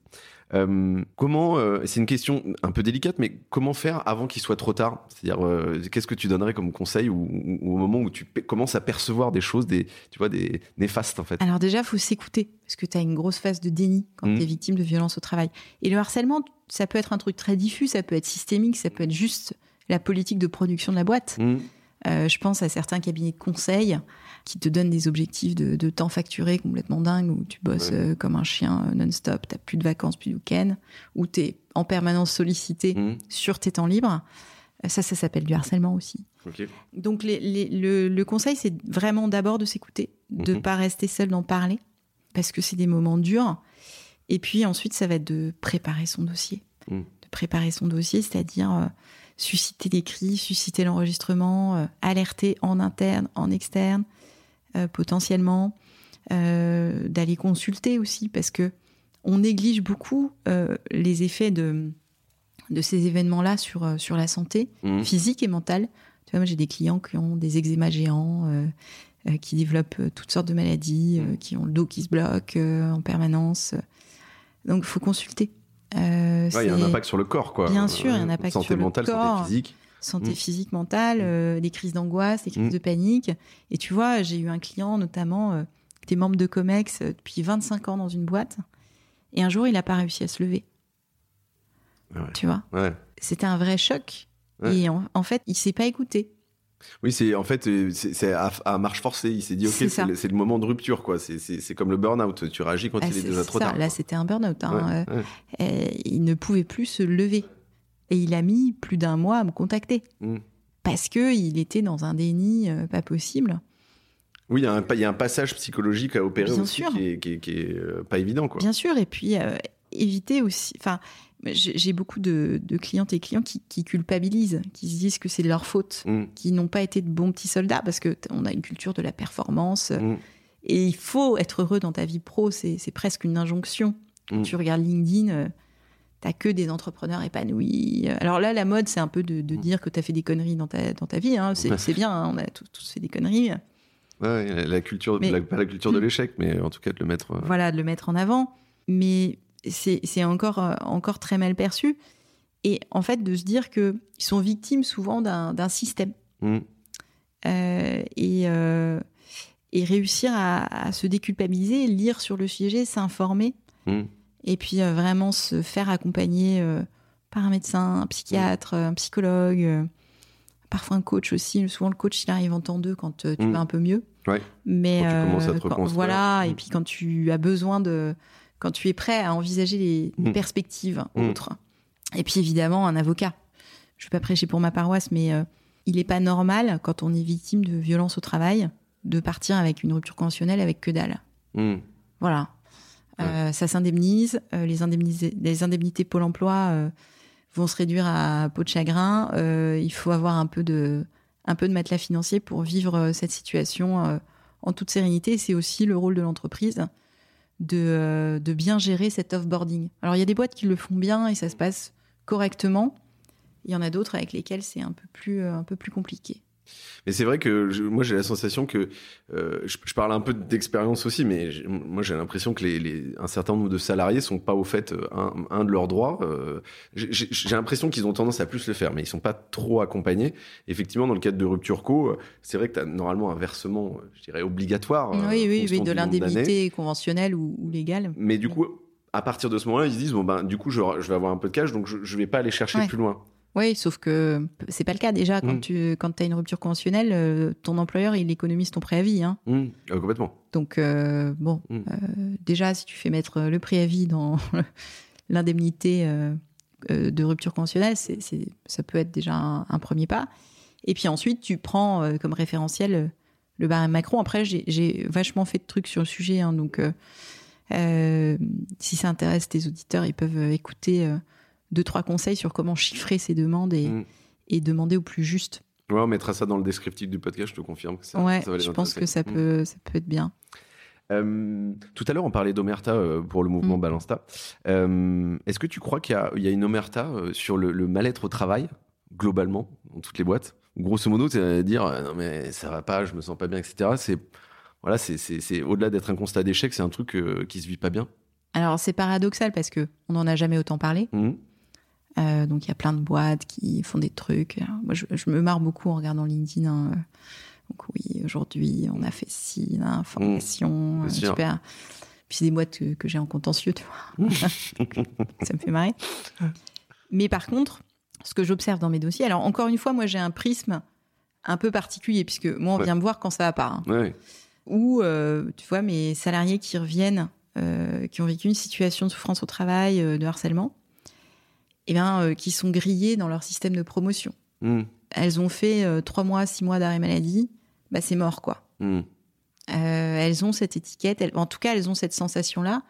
Euh, comment, euh, c'est une question un peu délicate, mais comment faire avant qu'il soit trop tard? C'est-à-dire, euh, qu'est-ce que tu donnerais comme conseil ou, ou- ou au moment où tu commences à percevoir des choses, des, tu vois, des néfastes en fait? Alors déjà, faut s'écouter parce que tu as une grosse phase de déni quand Mm. tu es victime de violence au travail. Et le harcèlement, ça peut être un truc très diffus, ça peut être systémique, ça peut être juste la politique de production de la boîte. Mm. Euh, je pense à certains cabinets de conseil qui te donnent des objectifs de, de temps facturé complètement dingues, où tu bosses Ouais. euh, comme un chien euh, non-stop, tu plus de vacances, plus de week-end, où tu es en permanence sollicité Mm. sur tes temps libres. Euh, Ça, ça s'appelle du harcèlement aussi. Donc les- les- le, le conseil, c'est vraiment d'abord de s'écouter, de Mhm. pas rester seul d'en parler, parce que c'est des moments durs. Et puis ensuite, ça va être de préparer son dossier. Mhm. De préparer son dossier, c'est-à-dire euh, susciter des cris, susciter l'enregistrement, euh, alerter en interne, en externe, potentiellement, euh, d'aller consulter aussi, parce que on néglige beaucoup euh, les effets de, de ces événements-là sur, euh, sur la santé Mm. physique et mentale. Tu vois, moi, j'ai des clients qui ont des eczémas géants, euh, euh, qui développent euh, toutes sortes de maladies, euh, qui ont le dos qui se bloque euh, en permanence. Donc, il faut consulter. Euh, Ouais, Il y a un impact sur le corps, quoi. Bien sûr, il y a un Euh, impact santé sur le mentale, corps. santé physique. Santé Mm. physique, mentale, euh, les crises d'angoisse, les crises Mm. de panique. Et tu vois, j'ai eu un client notamment euh, qui était membre de Comex euh, depuis 25 ans dans une boîte. Et un jour, il n'a pas réussi à se lever. Ah ouais. Tu vois, Ouais. c'était un vrai choc. Ouais. Et en, en fait, il s'est pas écouté. Oui, c'est en fait euh, c'est à, à marche forcée. Il s'est dit ok, C'est le, moment de rupture quoi. C'est- comme le burn-out. Tu réagis quand Ah, il est c'est- déjà trop ça. tard. Là, c'était un burn-out. hein. Ouais, ouais. et il ne pouvait plus se lever. Et il a mis plus d'un mois à me contacter. Mm. Parce que il était dans un déni euh, pas possible. Oui, il y, a un, pa- il y a un passage psychologique à opérer Bien aussi sûr. qui est, qui est- qui est, euh, pas évident quoi. Bien sûr, et puis euh, éviter aussi. Enfin, j'ai beaucoup de, de clientes et clients qui, qui culpabilisent, qui se disent que c'est de leur faute, Mm, qui n'ont pas été de bons petits soldats parce que t- on a une culture de la performance mm, et il faut être heureux dans ta vie pro. C'est presque une injonction. Mm. tu regardes LinkedIn. T'as que des entrepreneurs épanouis. Alors là, la mode, c'est un peu de, de Mm. dire que t'as fait des conneries dans ta, dans ta vie. hein. C'est bien, hein, on a tous, tous fait des conneries. Ouais, la- la culture, Mais- la- pas la culture de l'échec, mais en tout cas de le mettre. euh, voilà, de le mettre en avant. Mais c'est encore, euh, encore très mal perçu. Et en fait, de se dire qu'ils sont victimes souvent d'un système. mm, Euh, et, euh, et réussir à, à se déculpabiliser, lire sur le sujet, s'informer. mm. Et puis euh, vraiment se faire accompagner euh, par un médecin, un psychiatre, un psychologue, euh, parfois un coach aussi. Souvent, le coach, il arrive en temps deux quand tu Mm. vas un peu mieux. Ouais. Mais Quand tu commences à te quand- voilà, Mm. et puis quand tu as besoin de, quand tu es prêt à envisager les Mm. perspectives Mm. autres. Et puis évidemment, un avocat. Je ne vais pas prêcher pour ma paroisse, mais euh, il n'est pas normal quand on est victime de violence au travail de partir avec une rupture conventionnelle avec que dalle. mm. Voilà. Euh, ça s'indemnise. euh, les, les indemnités Pôle emploi euh, vont se réduire à peau de chagrin. Il faut avoir un peu de, un peu de matelas financier pour vivre cette situation en toute sérénité. C'est aussi le rôle de l'entreprise de, de bien gérer cet offboarding. Alors, il y a des boîtes qui le font bien et ça se passe correctement. Il y en a d'autres avec lesquelles c'est un peu plus, un peu plus compliqué. Mais c'est vrai que je- moi j'ai la sensation que euh, je, je parle un peu d'expérience aussi, mais moi j'ai l'impression que les, les- un certain nombre de salariés sont pas au fait euh, un, un de leurs droits. euh, j'ai- l'impression qu'ils ont tendance à plus le faire, mais ils sont pas trop accompagnés. Effectivement, dans le cadre de rupture co, c'est vrai que tu as normalement un versement, je dirais obligatoire. oui, oui, oui, de l'indemnité conventionnelle ou, ou légale. Mais du coup, à partir de ce moment-là, ils se disent bon ben du coup je, je vais avoir un peu de cash, donc je, je vais pas aller chercher Ouais. plus loin. Oui, sauf que c'est pas le cas déjà. Quand Mm. tu quand as une rupture conventionnelle, euh, ton employeur il économise ton préavis. Hein. Mmh, euh, complètement. Donc euh, bon, Mm. déjà si tu fais mettre le préavis dans l'indemnité de rupture conventionnelle, c'est, ça peut être déjà un, un premier pas. Et puis ensuite tu prends comme référentiel le barème Macron. Après j'ai, vachement fait de trucs sur le sujet, hein, donc si ça intéresse tes auditeurs, ils peuvent écouter deux trois conseils sur comment chiffrer ces demandes et, Mm. et demander au plus juste. Ouais, on mettra ça dans le descriptif du podcast, je te confirme que ça, ouais, ça va les je pense que ça Mmh. peut, ça peut être bien. Euh, tout à l'heure, on parlait d'Omerta euh, pour le mouvement Mm. Balansta. Euh, Est-ce que tu crois qu'il y, a- il y a une Omerta sur le, le mal-être au travail, globalement, dans toutes les boîtes? Grosso modo, c'est dire non mais ça va pas, je me sens pas bien, etc. C'est voilà, c'est au-delà d'être un constat d'échec, c'est un truc qui se vit pas bien. Alors c'est paradoxal parce que on n'en a jamais autant parlé. Mhm. Euh, donc il y a plein de boîtes qui font des trucs. Alors, moi je, je me marre beaucoup en regardant LinkedIn. hein. Donc oui, aujourd'hui on a fait ci, là, formation, Bien euh, super. Puis c'est des boîtes que, que j'ai en contentieux, tu vois. ça me fait marrer. Mais par contre, ce que j'observe dans mes dossiers, alors encore une fois, moi j'ai un prisme un peu particulier puisque moi on Ouais. vient me voir quand ça va pas. hein. Ouais. ou euh, tu vois mes salariés qui reviennent, euh, qui ont vécu une situation de souffrance au travail, euh, de harcèlement, et bien euh, qui sont grillés dans leur système de promotion. Mhm. Elles ont fait euh, trois mois, six mois d'arrêt maladie, bah c'est mort quoi. Mhm. Euh, elles ont cette étiquette, elles- en tout cas elles ont cette sensation là,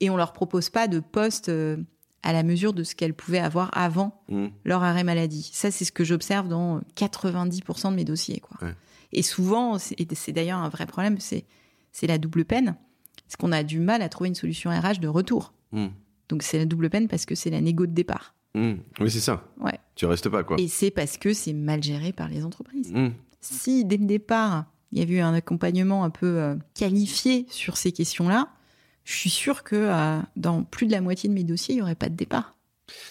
et on leur propose pas de poste euh, à la mesure de ce qu'elles pouvaient avoir avant Mhm. leur arrêt maladie. Ça, c'est ce que j'observe dans 90% de mes dossiers. Quoi. Ouais. Et souvent, c'est et c'est d'ailleurs un vrai problème, c'est la double peine. C'est qu'on a du mal à trouver une solution RH de retour. Donc c'est la double peine parce que c'est la négo de départ. Mhm. Oui, c'est ça. Ouais. Tu restes pas quoi. Et c'est parce que c'est mal géré par les entreprises. Mhm. Si dès le départ, il y a eu un accompagnement un peu euh, qualifié sur ces questions-là, je suis sûre que euh, dans plus de la moitié de mes dossiers, il n'y aurait pas de départ.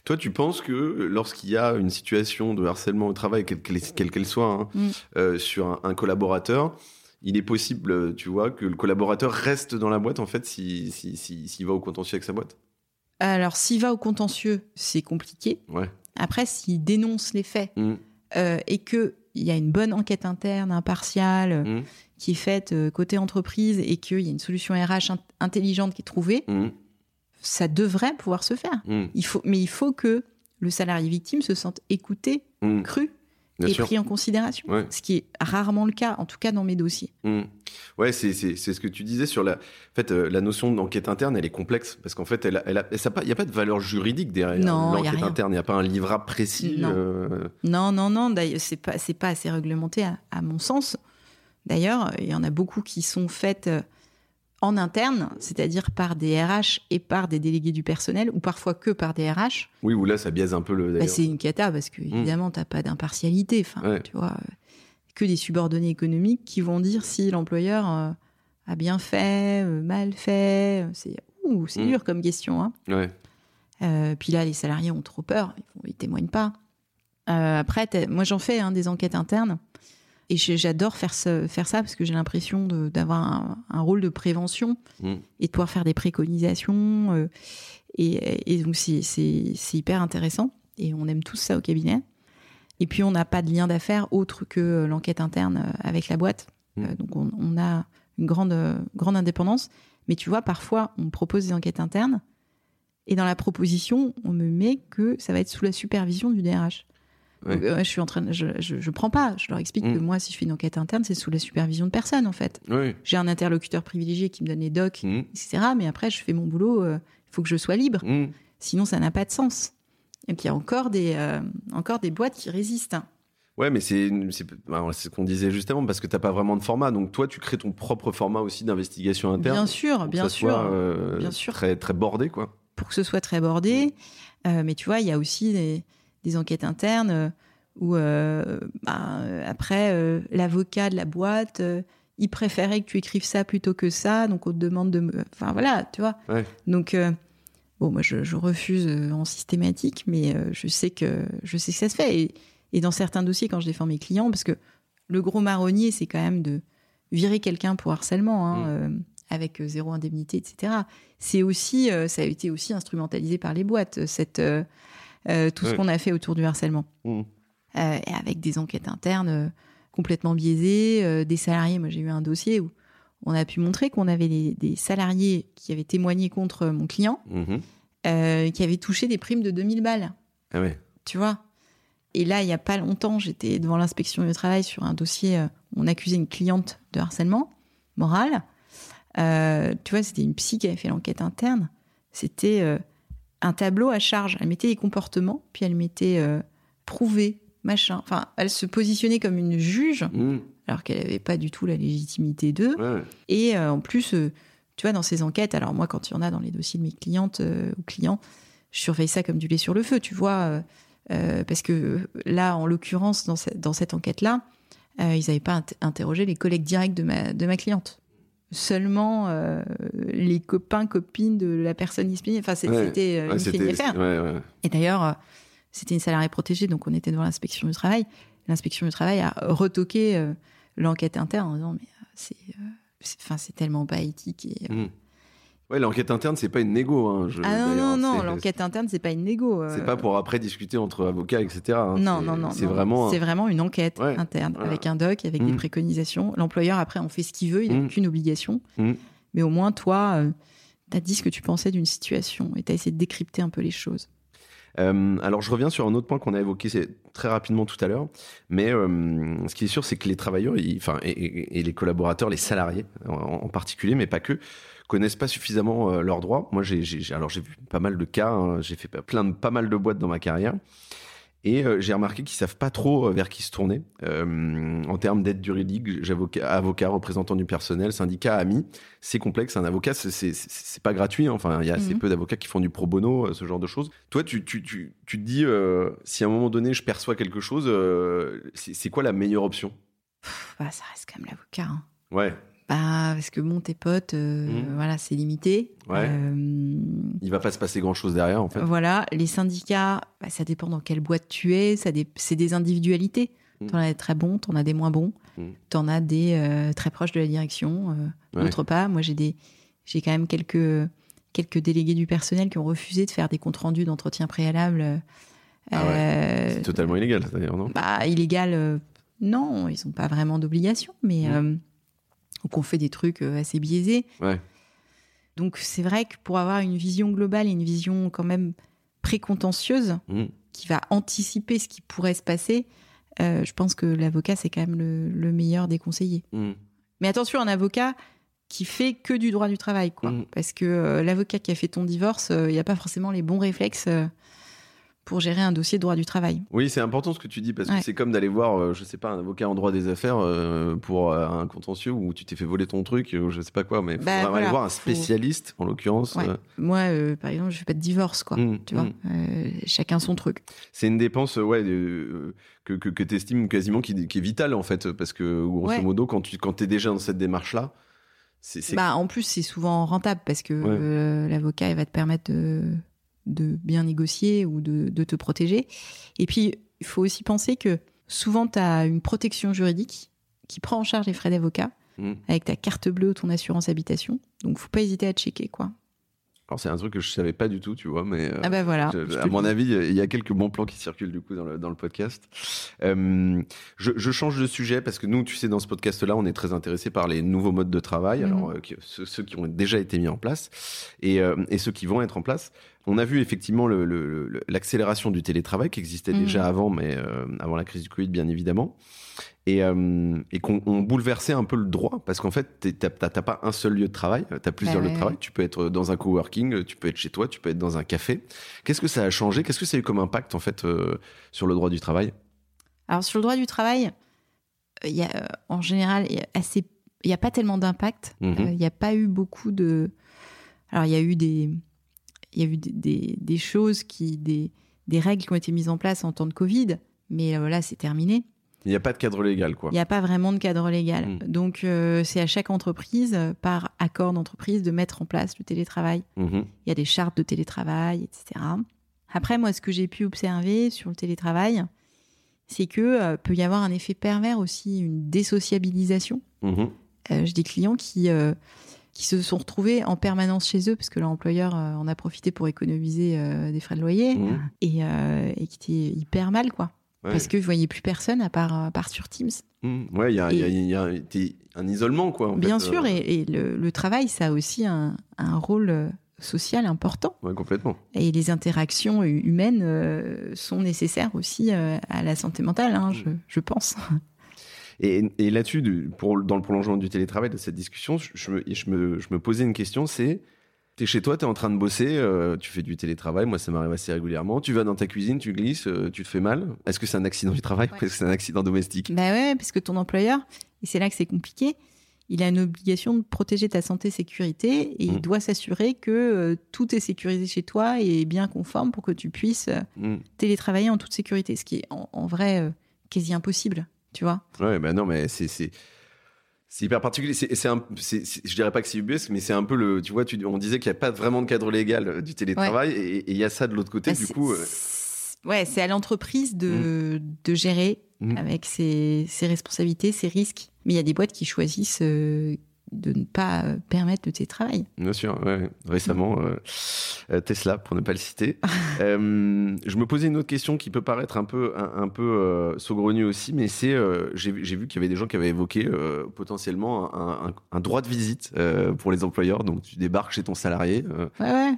Toi, tu penses que lorsqu'il y a une situation de harcèlement au travail, quelle qu'elle soit, hein, Mm. euh, sur un, un collaborateur, il est possible, tu vois, que le collaborateur reste dans la boîte, en fait, s'il si, si, s'il va au contentieux avec sa boîte? Alors, s'il va au contentieux, c'est compliqué. Ouais. Après, s'il dénonce les faits Mm. euh, et qu'il y a une bonne enquête interne, impartiale, Mm. qui est faite euh, côté entreprise et qu'il y a une solution RH int- intelligente qui est trouvée, Mm. ça devrait pouvoir se faire. Mm. Il faut, mais il faut que le salarié victime se sente écouté, cru Bien sûr. pris en considération. Ouais. Ce qui est rarement le cas, en tout cas dans mes dossiers. Mm. Ouais, c'est c'est- c'est ce que tu disais sur la. En fait, euh, la notion d'enquête interne, elle est complexe parce qu'en fait, elle, a- elle a- ça a pas- il n'y a pas de valeur juridique derrière Non, l'enquête interne. Il n'y a pas un livrable précis. Non. euh, Non, non, non, d'ailleurs, c'est pas, c'est pas assez réglementé à, à mon sens. D'ailleurs, il y en a beaucoup qui sont faites euh, en interne, c'est-à-dire par des RH et par des délégués du personnel, ou parfois que par des RH. Oui, ou là, ça biaise un peu le. Bah, c'est une cata parce que évidemment, t'as pas d'impartialité. Enfin, Ouais. tu vois, que des subordonnés économiques qui vont dire si l'employeur euh, a bien fait, euh, mal fait. euh, C'est ouh, c'est Mm. dur comme question. Hein. Ouais. Euh, puis là, les salariés ont trop peur, ils, ils témoignent pas. Après, moi j'en fais hein, des enquêtes internes et j'adore faire, ce- faire ça parce que j'ai l'impression d'avoir un, un rôle de prévention Mm. et de pouvoir faire des préconisations. euh, et, et donc c'est- hyper intéressant et on aime tous ça au cabinet. Et puis on n'a pas de lien d'affaires autre que euh, l'enquête interne euh, avec la boîte. Mm. Euh, donc on, on a une grande, grande indépendance. Mais tu vois, parfois on propose des enquêtes internes et dans la proposition, on me met que ça va être sous la supervision du DRH. Ouais. Euh, je suis en train, de- je, je, je prends pas. Je leur explique Mm. que moi, si je fais une enquête interne, c'est sous la supervision de personne en fait. Oui. J'ai un interlocuteur privilégié qui me donne les docs, Mm. etc. Mais après, je fais mon boulot. euh, Il faut que je sois libre. Mm. Sinon, ça n'a pas de sens. Et puis, il y a encore des, euh, encore des boîtes qui résistent. Ouais, mais c'est bah, ce qu'on disait justement parce que t'as pas vraiment de format. Donc toi, tu crées ton propre format aussi d'investigation interne. Bien sûr, pour que bien ça sûr. soit, euh, bien sûr. Très très bordé quoi. pour que ce soit très bordé. Euh, mais tu vois, il y a aussi des, des enquêtes internes euh, où, euh, bah, euh, après, euh, l'avocat de la boîte, euh, il préférait que tu écrives ça plutôt que ça, donc on te demande de me. Enfin voilà, tu vois. Ouais. Donc, bon, moi, je, je refuse en systématique, mais je, sais que, je sais que ça se fait. Et, et dans certains dossiers, quand je défends mes clients, parce que le gros marronnier, c'est quand même de virer quelqu'un pour harcèlement, hein, Mm. avec zéro indemnité, etc. C'est aussi, ça a été aussi instrumentalisé par les boîtes, cette, euh, tout ce qu'on a fait autour du harcèlement. Mm. Euh, et avec des enquêtes internes euh, complètement biaisées, des salariés. Moi, j'ai eu un dossier où on a pu montrer qu'on avait des, des salariés qui avaient témoigné contre mon client, euh, qui avaient touché des primes de 2000 balles, Ah ouais. tu vois? Et là, il y a pas longtemps, j'étais devant l'inspection du travail sur un dossier où on accusait une cliente de harcèlement moral. Euh, tu vois, c'était une psy qui avait fait l'enquête interne. C'était euh, un tableau à charge. Elle mettait les comportements, puis elle mettait euh, prouvé, machin. Enfin, elle se positionnait comme une juge, Mm. alors qu'elle n'avait pas du tout la légitimité d'eux. Ouais. Et euh, en plus, euh, tu vois, dans ces enquêtes, alors moi, quand il y en a dans les dossiers de mes clientes euh, ou clients, je surveille ça comme du lait sur le feu, tu vois. parce que là, en l'occurrence, dans, ce- dans cette enquête-là, ils n'avaient pas int- interrogé les collègues directs de ma, de ma cliente. Seulement euh, les copains, copines de la personne disciplinée. Enfin, c'était euh, Ouais, une ouais. Et d'ailleurs, euh, c'était une salariée protégée, donc on était devant l'inspection du travail. L'inspection du travail a retoqué l'enquête interne en disant mais c'est, enfin, c'est tellement pas éthique. Et, euh, Mm. Ouais, l'enquête interne, c'est pas une négo. Hein, je- Ah non non non, l'enquête interne c'est pas une négo. euh, C'est pas pour après discuter entre avocats, etc. hein. Non non non. C'est vraiment. C'est vraiment une enquête Ouais, interne voilà. avec un doc, avec Mm. des préconisations. L'employeur après en fait ce qu'il veut, il n'a Mm. aucune obligation. Mm. Mais au moins toi, tu as dit ce que tu pensais d'une situation et tu as essayé de décrypter un peu les choses. Euh, alors je reviens sur un autre point qu'on a évoqué très rapidement tout à l'heure, mais euh, ce qui est sûr c'est que les travailleurs, enfin et, et- et les collaborateurs, les salariés en, en particulier, mais pas que, connaissent pas suffisamment euh, leurs droits. Moi j'ai, alors j'ai vu pas mal de cas, hein, j'ai fait plein de pas mal de boîtes dans ma carrière. Et euh, j'ai remarqué qu'ils savent pas trop euh, vers qui se tourner en termes d'aide juridique. J'avocat, avocat, représentant du personnel, syndicat, ami. C'est complexe. Un avocat, c'est, pas gratuit. hein. Enfin, il y a assez Mhm. peu d'avocats qui font du pro bono, ce genre de choses. Toi, tu, tu, tu, tu te dis, si à un moment donné je perçois quelque chose, c'est, quoi la meilleure option? Bah, ça reste quand même l'avocat. hein. Ouais. Bah, parce que bon, tes potes, euh, Mhm. voilà, c'est limité. Ouais. Euh, Il va pas se passer grand chose derrière, en fait. Voilà, les syndicats, bah, ça dépend dans quelle boîte tu es, ça dé- c'est des individualités. Mhm. T'en as des très bons, t'en as des moins bons, Mhm. t'en as des euh, très proches de la direction, euh, Ouais. d'autres pas. Moi, j'ai des, j'ai quand même quelques quelques délégués du personnel qui ont refusé de faire des comptes rendus d'entretien préalable. Ah ouais. C'est totalement illégal, d'ailleurs, non? Bah, illégal, non, ils n'ont pas vraiment d'obligation, mais Mhm. euh, donc on fait des trucs euh, assez biaisés. Ouais. Donc c'est vrai que pour avoir une vision globale et une vision quand même précontentieuse, Mhm. qui va anticiper ce qui pourrait se passer, euh, je pense que l'avocat, c'est quand même le, le meilleur des conseillers. Mhm. Mais attention, un avocat qui fait que du droit du travail, quoi. Mhm. Parce que euh, l'avocat qui a fait ton divorce, euh, il n'y a pas forcément les bons réflexes pour gérer un dossier de droit du travail. Oui, c'est important ce que tu dis parce que c'est comme d'aller voir, euh, je sais pas, un avocat en droit des affaires euh, pour euh, un contentieux où tu t'es fait voler ton truc ou je sais pas quoi, mais faut Bah, aller voilà, voir un faut- spécialiste en l'occurrence. Ouais. euh, Moi, euh, par exemple, je fais pas de divorce, quoi. mm, Tu vois, mm. Euh, chacun son truc. C'est une dépense, ouais, que, que, que tu estimes quasiment qui, qui est vitale en fait, parce que grosso Ouais. modo, quand tu quand es déjà dans cette démarche-là, c'est. c'est- Bah, en plus, c'est souvent rentable parce que l'avocat, il va te permettre de, de bien négocier ou de, de te protéger. Et puis, il faut aussi penser que souvent, tu as une protection juridique qui prend en charge les frais d'avocat Mm. avec ta carte bleue ou ton assurance habitation. Donc, faut pas hésiter à checker, quoi. Alors c'est un truc que je savais pas du tout, tu vois, mais. euh, Ah bah voilà. Je- à mon dis. avis, il y a quelques bons plans qui circulent du coup dans le, dans le podcast. Euh, je, je change de sujet parce que nous, tu sais, dans ce podcast-là, on est très intéressé par les nouveaux modes de travail, Mhm. alors euh, ceux, ceux qui ont déjà été mis en place et, euh, et ceux qui vont être en place. On a vu effectivement le- le- le- l'accélération du télétravail qui existait Mhm. déjà avant, mais avant la crise du Covid, bien évidemment. Et, euh, et qu'on on bouleversait un peu le droit parce qu'en fait, t'as pas un seul lieu de travail, t'as plusieurs lieux de travail. Tu peux être dans un coworking, tu peux être chez toi, tu peux être dans un café. Qu'est-ce que ça a changé? Qu'est-ce que ça a eu comme impact en fait euh, sur le droit du travail? Alors, sur le droit du travail, euh, il y a, en général, il y a assez. Il n'y a pas tellement d'impact. Euh, Il n'y a pas eu beaucoup de. Alors, il y a eu des, il y a eu des, des- des choses qui, des, des règles qui ont été mises en place en temps de Covid, mais là, c'est terminé. Il n'y a pas de cadre légal, quoi. Il n'y a pas vraiment de cadre légal. Mhm. Donc, euh, c'est à chaque entreprise, euh, par accord d'entreprise, de mettre en place le télétravail. Mhm. Il y a des chartes de télétravail, etc. Après, moi, ce que j'ai pu observer sur le télétravail, c'est que euh, peut y avoir un effet pervers aussi, une désociabilisation. Mhm. Euh, j'ai des clients qui, euh, qui se sont retrouvés en permanence chez eux parce que leur employeur en a profité pour écomnomiser euh, des frais de loyer Mhm. et, et qui étaient hyper mal, quoi. Ouais. Parce qu'ils ne voyaient plus personne à part, à part sur Teams. Mhm. Ouais, il y a, y y un- isolement, quoi. en Bien fait, sûr, euh, et, et le, le travail, ça a aussi un, un rôle euh, social important. Ouais, complètement. Et les interactions hu- humaines euh, sont nécessaires aussi euh, à la santé mentale, hein, je, je pense. Et, et là-dessus, dans le prolongement du télétravail, de cette discussion, je, je me, je, me, je me posais une question, c'est, t'es chez toi, t'es en train de bosser, euh, tu fais du télétravail, moi ça m'arrive assez régulièrement, tu vas dans ta cuisine, tu glisses, euh, tu te fais mal. Est-ce que c'est un accident du travail Ouais. ou est-ce que c'est un accident domestique? Bah ouais, parce que ton employeur, et c'est là que c'est compliqué, il a une obligation de protéger ta santé sécurité et Mm. il doit s'assurer que euh, tout est sécurisé chez toi et est bien conforme pour que tu puisses Mhm. télétravailler en toute sécurité, ce qui est en, en vrai quasi impossible, tu vois? Ouais, ben non, mais c'est. C'est... Hyper particulier. C'est, un, je dirais pas que c'est UBS, mais c'est un peu le. Tu vois, tu, on disait qu'il n'y a pas vraiment de cadre légal euh, du télétravail, et et il y a ça de l'autre côté. Bah, du c'est- coup, euh, Ouais, c'est à l'entreprise de, de gérer Mhm. avec ses, ses responsabilités, ses risques. Mais il y a des boîtes qui choisissent euh, de ne pas euh, permettre le télétravail. Bien sûr, ouais. récemment, euh, euh, Tesla, pour ne pas le citer. Euh, je me posais une autre question qui peut paraître un peu, un, un peu euh, saugrenue aussi, mais c'est, j'ai vu qu'il y avait des gens qui avaient évoqué potentiellement un, un- un droit de visite pour les employeurs. Donc tu débarques chez ton salarié. Ouais,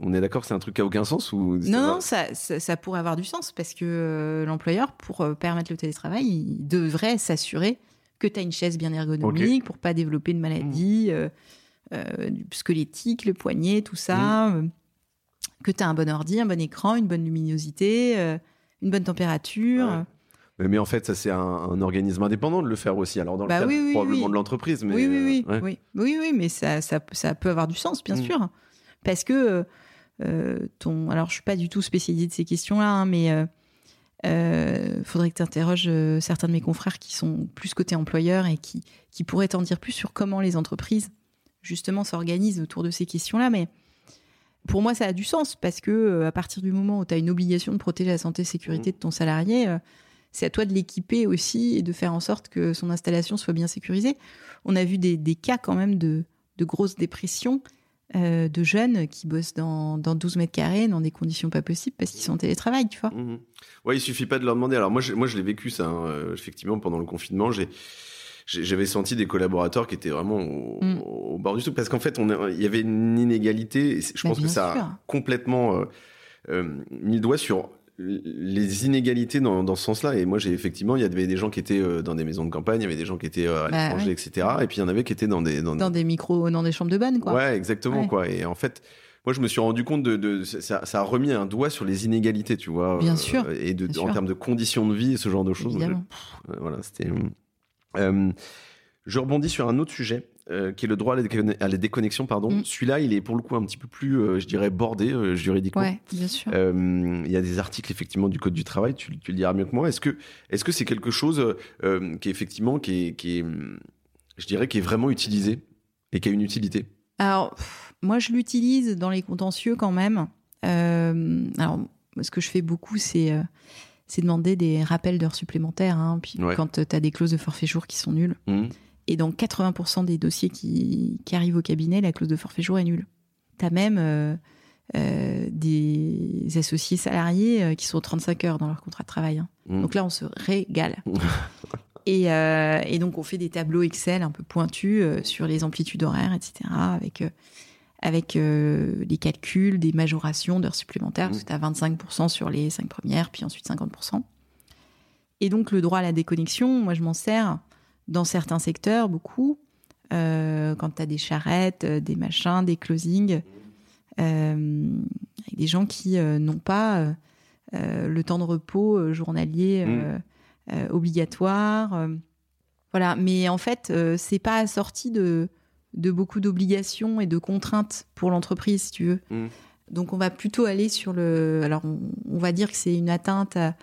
on est d'accord que c'est un truc qui a aucun sens ou Non, non, ça, ça, ça pourrait avoir du sens parce que l'employeur, pour permettre le télétravail, il devrait s'assurer que tu as une chaise bien ergonomique pour pas développer de maladies euh, euh, du squelettique, le poignet, tout ça. euh, que tu as un bon ordi, un bon écran, une bonne luminosité, euh, une bonne température. Ouais. Mais, mais en fait, ça c'est un, un organisme indépendant de le faire aussi. Alors dans le Bah cadre oui, oui, probablement oui. de l'entreprise, mais oui, oui, oui, euh, ouais. oui, mais ça, ça, ça peut avoir du sens, bien Mm. sûr. Parce que euh, euh, ton. Alors, je suis pas du tout spécialisée de ces questions-là, hein, mais euh, euh, faudrait que tu interroges certains de mes confrères qui sont plus côté employeur et qui, qui pourraient t'en dire plus sur comment les entreprises, justement, s'organisent autour de ces questions-là. Mais pour moi, ça a du sens parce que à partir du moment où tu as une obligation de protéger la santé et sécurité de ton salarié, c'est à toi de l'équiper aussi et de faire en sorte que son installation soit bien sécurisée. On a vu des, des cas quand même de, de grosses dépressions euh, de jeunes qui bossent dans, dans, 12 mètres carrés dans des conditions pas possibles parce qu'ils sont en télétravail, tu vois. Mmh. Ouais, il suffit pas de leur demander. Alors moi, je, moi, je l'ai vécu ça. Hein. Euh, effectivement, pendant le confinement, j'ai j'avais senti des collaborateurs qui étaient vraiment au, mmh. bord du tout parce qu'en fait, on il y avait une inégalité. Je bah, pense que ça a complètement euh, mis le doigt sur les inégalités dans, dans ce sens-là. Et moi, j'ai effectivement, il y avait des gens qui étaient euh, dans des maisons de campagne, il y avait des gens qui étaient euh, à bah l'étranger, etc. Et puis il y en avait qui étaient dans des dans, des micros, dans des chambres de bonne, quoi. Ouais, exactement, quoi. Et en fait. Moi, je me suis rendu compte de, de ça, ça, a remis un doigt sur les inégalités, tu vois. Bien sûr. Euh, et de, en termes de conditions de vie, ce genre de choses. voilà, c'était. Je rebondis sur un autre sujet. Euh, qui est le droit à la, déconnexion. Pardon. Mm. Celui-là, il est pour le coup un petit peu plus, euh, je dirais, bordé euh, juridiquement. Ouais, bien sûr. Il y a des articles effectivement du code du travail. Tu, le diras mieux que moi. Est-ce que, est-ce que c'est quelque chose qui est effectivement, qui est, qui est, je dirais, qui est vraiment utilisé et qui a une utilité? Alors, moi, je l'utilise dans les contentieux quand même. alors, ce que je fais beaucoup, c'est c'est demander des rappels d'heures supplémentaires. Hein, puis quand tu as des clauses de forfait jour qui sont nulles. Mmh. Et dans 80% des dossiers qui, arrivent au cabinet, la clause de forfait jour est nulle. Tu as même euh, euh, des associés salariés euh, qui sont 35 heures dans leur contrat de travail. Hein. Mmh. Donc là, on se régale. et, donc, on fait des tableaux Excel un peu pointus sur les amplitudes horaires, etc., avec, avec les calculs des majorations d'heures supplémentaires, parce que tu as 25% sur les 5 premières, puis ensuite 50%. Et donc, le droit à la déconnexion, moi, je m'en sers dans certains secteurs, beaucoup. Euh, quand tu as des charrettes, euh, des machins, des closings, euh, avec des gens qui n'ont pas le temps de repos journalier mmh. obligatoire. voilà, mais en fait, c'est pas assorti de, de beaucoup d'obligations et de contraintes pour l'entreprise, si tu veux. Mmh. Donc on va plutôt aller sur le. Alors on va dire que c'est une atteinte à,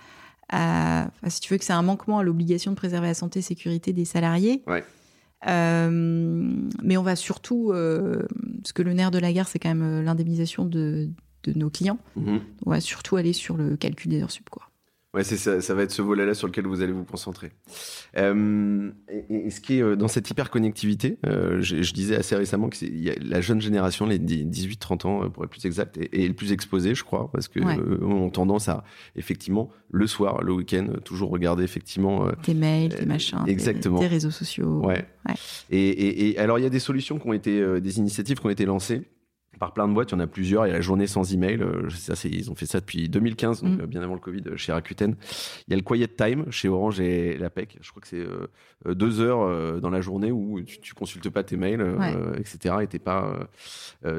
si tu veux que c'est un manquement à l'obligation de préserver la santé et sécurité des salariés. Euh, mais on va surtout, euh, parce que le nerf de la guerre, c'est quand même euh, l'indemnisation de, nos clients. Mhm. On va surtout aller sur le calcul des heures sub, quoi. Ouais, c'est ça, ça va être ce volet-là sur lequel vous allez vous concentrer. Euh, et, ce qui est euh, dans cette hyperconnectivité, euh, je, je, disais assez récemment que y a la jeune génération, les 18-30 ans pour être plus exact, est, est, le plus exposé, je crois, parce que ont tendance à effectivement le soir, le week-end, toujours regarder effectivement des mails, des machins, exactement, des, réseaux sociaux. Ouais. ouais. Et, et, alors il y a des solutions qui ont été, des initiatives qui ont été lancées par plein de boîtes. Il y en a plusieurs. Il y a la journée sans email. Euh, ça, ils ont fait ça depuis 2015, donc mm. euh, bien avant le Covid, euh, chez Rakuten. Il y a le Quiet Time chez Orange et la PEC. Je crois que c'est deux heures dans la journée où tu, tu consultes pas tes mails, etc. Et pas.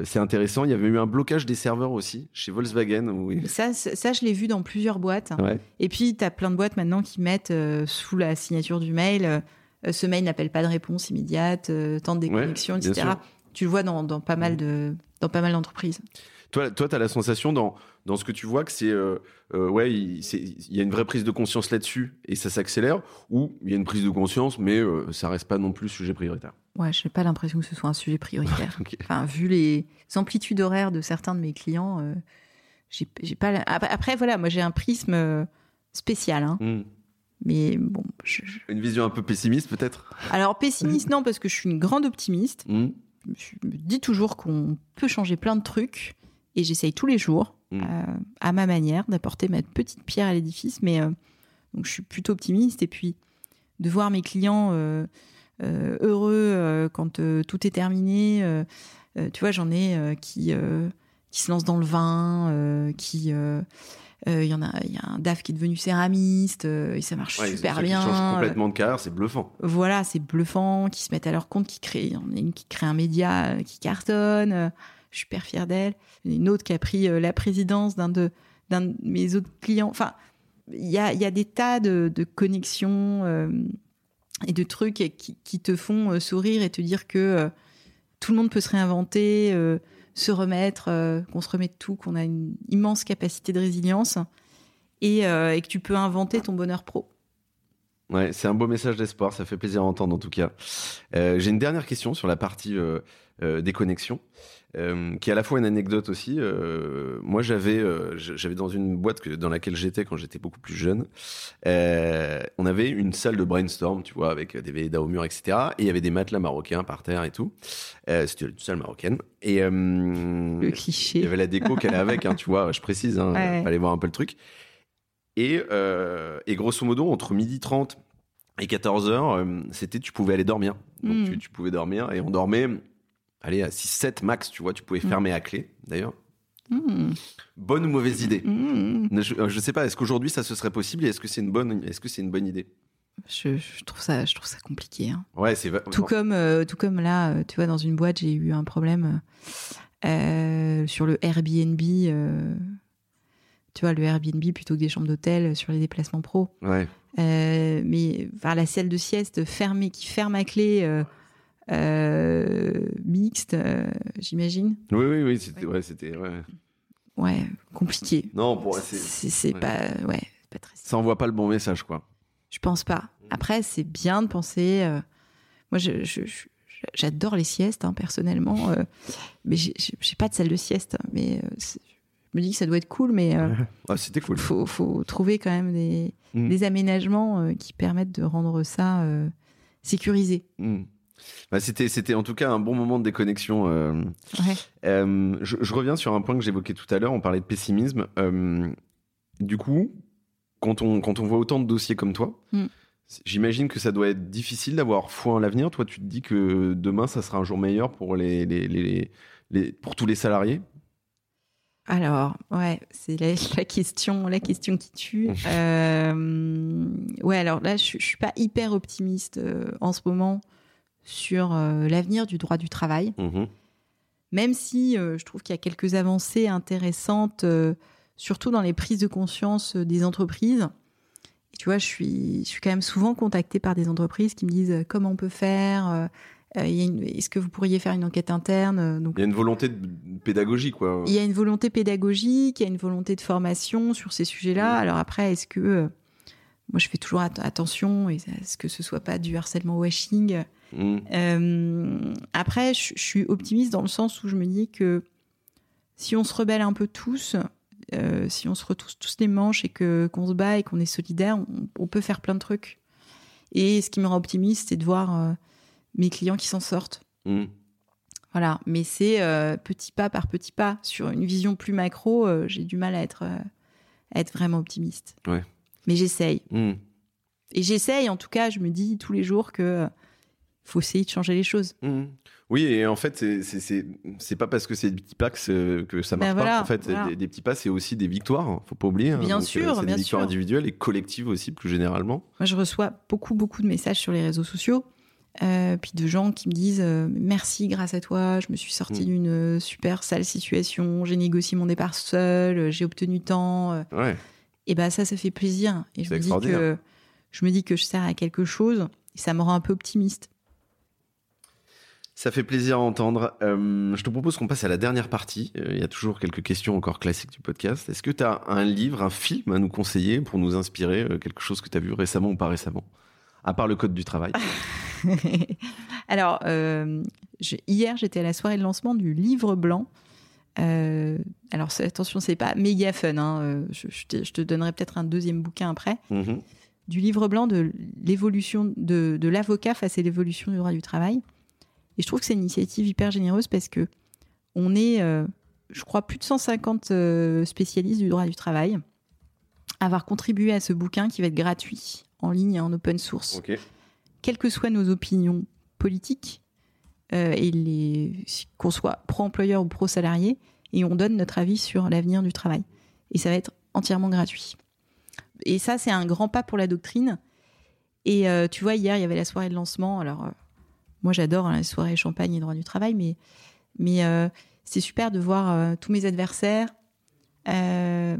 c'est intéressant. Il y avait eu un blocage des serveurs aussi chez Volkswagen. Ça, ça, je l'ai vu dans plusieurs boîtes. Et puis, tu as plein de boîtes maintenant qui mettent sous la signature du mail. ce mail n'appelle pas de réponse immédiate, temps de déconnexion, etc. Tu le vois dans, dans pas mal mm. de dans pas mal d'entreprises. Toi, toi, tu as la sensation dans, dans ce que tu vois que c'est, euh, euh, ouais, il, y a une vraie prise de conscience là-dessus et ça s'accélère, ou il y a une prise de conscience, mais euh, ça reste pas non plus sujet prioritaire. Ouais, je n'ai pas l'impression que ce soit un sujet prioritaire. Enfin, vu les amplitudes horaires de certains de mes clients, j'ai, pas. Après, voilà, moi j'ai un prisme spécial. Hein. Hmm. Mais bon, une vision un peu pessimiste peut-être? Alors pessimiste non parce que je suis une grande optimiste. Hmm je me dis toujours qu'on peut changer plein de trucs et j'essaye tous les jours, mm. euh, à ma manière, d'apporter ma petite pierre à l'édifice. Mais euh, donc je suis plutôt optimiste et puis de voir mes clients euh, heureux quand tout est terminé. tu vois, j'en ai qui qui se lancent dans le vin, qui il y en a, il y a un DAF qui est devenu céramiste euh, et ça marche super bien. Qui change complètement de carrière, c'est bluffant. Voilà, c'est bluffant, qui se mettent à leur compte, qui créent, il y en a une qui crée un média euh, qui cartonne. je suis super fière d'elle. Une autre qui a pris la présidence d'un de, d'un de mes autres clients. Enfin, il y a, y a des tas de, de connexions et de trucs qui, qui, te font sourire et te dire que tout le monde peut se réinventer se remettre, euh, qu'on se remet de tout, qu'on a une immense capacité de résilience. et, euh, et que tu peux inventer ton bonheur pro. Ouais, c'est un beau message d'espoir, ça fait plaisir à entendre en tout cas. Euh, J'ai une dernière question sur la partie euh, euh, déconnexion, euh, qui est à la fois une anecdote aussi. Euh, moi, j'avais j'avais dans une boîte que, dans laquelle j'étais quand j'étais beaucoup plus jeune, on avait une salle de brainstorm, tu vois, avec des Veda au mur, etc. Et il y avait des matelas marocains par terre et tout. C'était une salle marocaine. Et Le il y cliché. avait la déco qu'elle est avec, hein, tu vois, je précise, hein, Ouais. fallait voir un peu le truc. Et, et grosso modo, entre midi 30 et 14 h c'était tu pouvais aller dormir. Donc Mm. tu, tu pouvais dormir et on dormait, allez, à 6-7 max, tu vois, tu pouvais Mm. fermer à clé, d'ailleurs. Mmh. Bonne ou mauvaise idée Mmh. je, euh, je sais pas, est-ce qu'aujourd'hui ça se serait possible et est-ce que c'est une bonne, est-ce que c'est une bonne idée? Je, je trouve ça, je trouve ça compliqué. hein. Ouais, c'est Tout comme, euh, tout comme là, euh, tu vois, dans une boîte, j'ai eu un problème euh, sur le Airbnb. euh, tu vois, le Airbnb plutôt que des chambres d'hôtel euh, sur les déplacements pro. Ouais, Euh, mais enfin, la salle de sieste fermée, qui ferme à clé, euh, euh, mixte, euh, j'imagine. oui, oui, oui, c'était, ouais, c'était, ouais. Ouais, compliqué. Non, pour, c'est- C'est c'est ouais. pas, ouais, c'est pas très. ça envoie pas le bon message, quoi. Je pense pas. Après, c'est bien de penser. euh, moi, je, je- je- j'adore les siestes, hein, personnellement. euh, mais j'ai- j'ai pas de salle de sieste. Mais euh, je me dis que ça doit être cool, mais euh, Ah, c'était cool. faut, faut trouver quand même des, Mm. des aménagements euh, qui permettent de rendre ça euh, sécurisé. Mm. Bah, c'était, c'était en tout cas un bon moment de déconnexion. euh, Ouais. Euh, je, je reviens sur un point que j'évoquais tout à l'heure, on parlait de pessimisme. Euh, du coup, quand on, quand on voit autant de dossiers comme toi, Mm. j'imagine que ça doit être difficile d'avoir foi en l'avenir. Toi, tu te dis que demain, ça sera un jour meilleur pour, les, les, les- les- pour tous les salariés? Alors, ouais, c'est la, la question, la question qui tue. Ouais, alors là, je, je suis pas hyper optimiste en ce moment sur euh, l'avenir du droit du travail. Mhm. même si euh, je trouve qu'il y a quelques avancées intéressantes, euh, surtout dans les prises de conscience des entreprises. Et tu vois, je suis, je suis quand même souvent contactée par des entreprises qui me disent comment on peut faire, est-ce que vous pourriez faire une enquête interne Donc, Il y a une volonté de pédagogie, quoi. il y a une volonté pédagogique, il y a une volonté de formation sur ces sujets-là. Mhm. Alors après, est-ce que moi je fais toujours at- attention, et à ce que ce soit pas du harcèlement washing Mm. euh, après, je, je suis optimiste dans le sens où je me dis que si on se rebelle un peu tous, euh, si on se retrousse tous les manches et que qu'on se bat et qu'on est solidaire, on, on peut faire plein de trucs. Et ce qui me rend optimiste, c'est de voir euh, mes clients qui s'en sortent. Mm. Voilà, mais c'est euh, petit pas par petit pas. Sur une vision plus macro, j'ai du mal à être, à être vraiment optimiste. Ouais. Mais j'essaye. Mm. Et j'essaye, en tout cas, je me dis tous les jours que faut essayer de changer les choses. Mhm. Oui, et en fait, c'est- pas parce que c'est des petits pas que, ça marche Ben pas. voilà, En fait, voilà. des, des petits pas, c'est aussi des victoires. hein, Faut pas oublier. hein. Bien Donc, sûr, c'est bien des victoires sûr. individuelles et collectives aussi, plus généralement. Moi, je reçois beaucoup, beaucoup de messages sur les réseaux sociaux, euh, puis de gens qui me disent euh, merci, grâce à toi, je me suis sortie Mm. d'une euh, super sale situation, j'ai négocié mon départ seul, euh, j'ai obtenu tant. euh. Ouais. et ben ça, ça fait plaisir. Et je me dis que je me dis que je sers à quelque chose, et ça me rend un peu optimiste. Ça fait plaisir à entendre. Euh, je te propose qu'on passe à la dernière partie. Euh, Il y a toujours quelques questions encore classiques du podcast. Est-ce que tu as un livre, un film à nous conseiller pour nous inspirer euh, Quelque chose que tu as vu récemment ou pas récemment? À part le code du travail. Alors, je- hier, j'étais à la soirée de lancement du livre blanc. Alors, attention, c'est pas méga fun. hein, Je, je te, je te donnerai peut-être un deuxième bouquin après. Mhm. du livre blanc de l'évolution de, de l'avocat face à l'évolution du droit du travail. Et je trouve que c'est une initiative hyper généreuse parce que on est, euh, je crois, plus de 150 euh, spécialistes du droit du travail à avoir contribué à ce bouquin qui va être gratuit en ligne et en open source, quelles que soient nos opinions politiques, euh, et les, qu'on soit pro-employeur ou pro-salarié, et on donne notre avis sur l'avenir du travail. Et ça va être entièrement gratuit. Et ça, c'est un grand pas pour la doctrine. Et euh, tu vois, hier, il y avait la soirée de lancement. Alors, moi, j'adore hein, les soirées champagne et droit du travail, mais, mais euh, c'est super de voir euh, tous mes adversaires euh,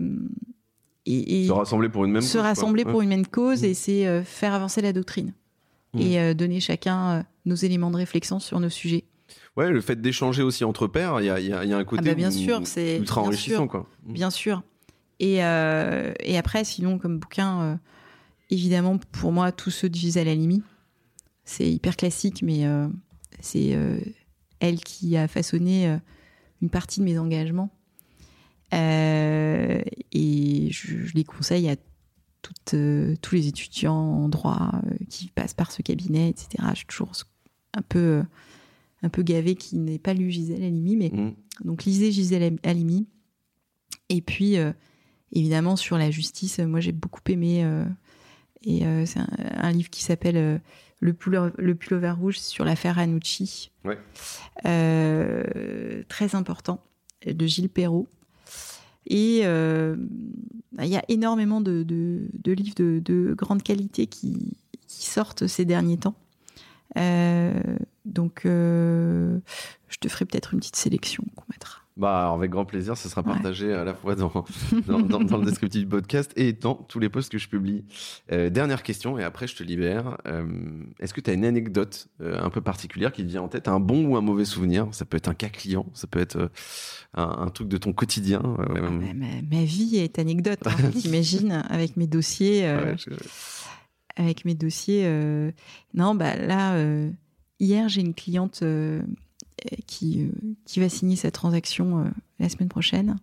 et, et Se rassembler pour une même se cause, quoi. rassembler Ouais. pour une même cause, Mm. et c'est faire avancer la doctrine. Mm. Et donner chacun nos éléments de réflexion sur nos sujets. Ouais, le fait d'échanger aussi entre pairs, il y a, il y a- il y a un côté bah, bien sûr, c'est- ultra bien enrichissant. sûr. Quoi. Bien sûr. Et, et après, sinon, comme bouquin, évidemment, pour moi, tous ceux de Gisèle Halimi. C'est hyper classique, mais euh, c'est euh, elle qui a façonné euh, une partie de mes engagements. Et je, je les conseille à toutes, tous les étudiants en droit qui passent par ce cabinet, etc. Je suis toujours un peu, un peu gavée qui n'ait pas lu Gisèle Halimi, mais Mm. donc lisez Gisèle Halimi. Et puis, euh, évidemment, sur la justice, moi j'ai beaucoup aimé. euh, et euh, c'est un, un livre qui s'appelle le, pullover, le pullover rouge sur l'affaire Anucci. Ouais. Euh, très important, de Gilles Perrault. Et euh, il y a énormément de, de- de livres de, de grande qualité qui, qui sortent ces derniers temps. Euh, donc, je te ferai peut-être une petite sélection qu'on mettra. Bah, avec grand plaisir, ça sera Ouais. partagé à la fois dans, dans, dans- dans le descriptif du podcast et dans tous les posts que je publie. Euh, dernière question, et après je te libère. Euh, Est-ce que tu as une anecdote euh, un peu particulière qui te vient en tête? Un bon ou un mauvais souvenir? Ça peut être un cas client, ça peut être un, un truc de ton quotidien. ouais, Ah, ma, ma- ma vie est anecdote, hein, t'imagines, avec mes dossiers. ouais, je- avec mes dossiers. Non, bah là, hier, j'ai une cliente qui, euh, qui va signer sa transaction euh, la semaine prochaine,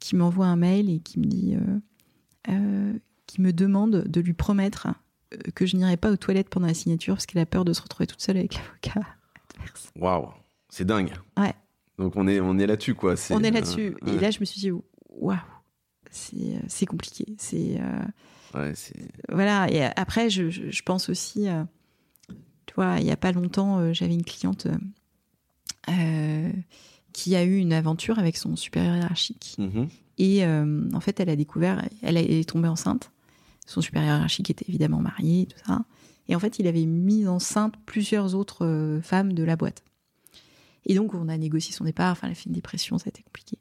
qui m'envoie un mail et qui me dit, euh, euh, qui me demande de lui promettre euh, que je n'irai pas aux toilettes pendant la signature parce qu'elle a peur de se retrouver toute seule avec l'avocat adverse. Waouh, c'est dingue. Ouais. Donc on est, on est là-dessus, quoi. On est là-dessus. euh, Et là, je me suis dit, waouh, c'est euh, compliqué. C'est. euh, Ouais, voilà, et après, je, je- pense aussi, euh, tu vois, il n'y a pas longtemps, euh, j'avais une cliente euh, qui a eu une aventure avec son supérieur hiérarchique. Mhm. Et euh, en fait, elle a découvert, elle, est tombée enceinte. Son supérieur hiérarchique était évidemment marié, et tout ça. Et en fait, il avait mis enceinte plusieurs autres euh, femmes de la boîte. Et donc, on a négocié son départ. Enfin, elle a fait une dépression, ça a été compliqué.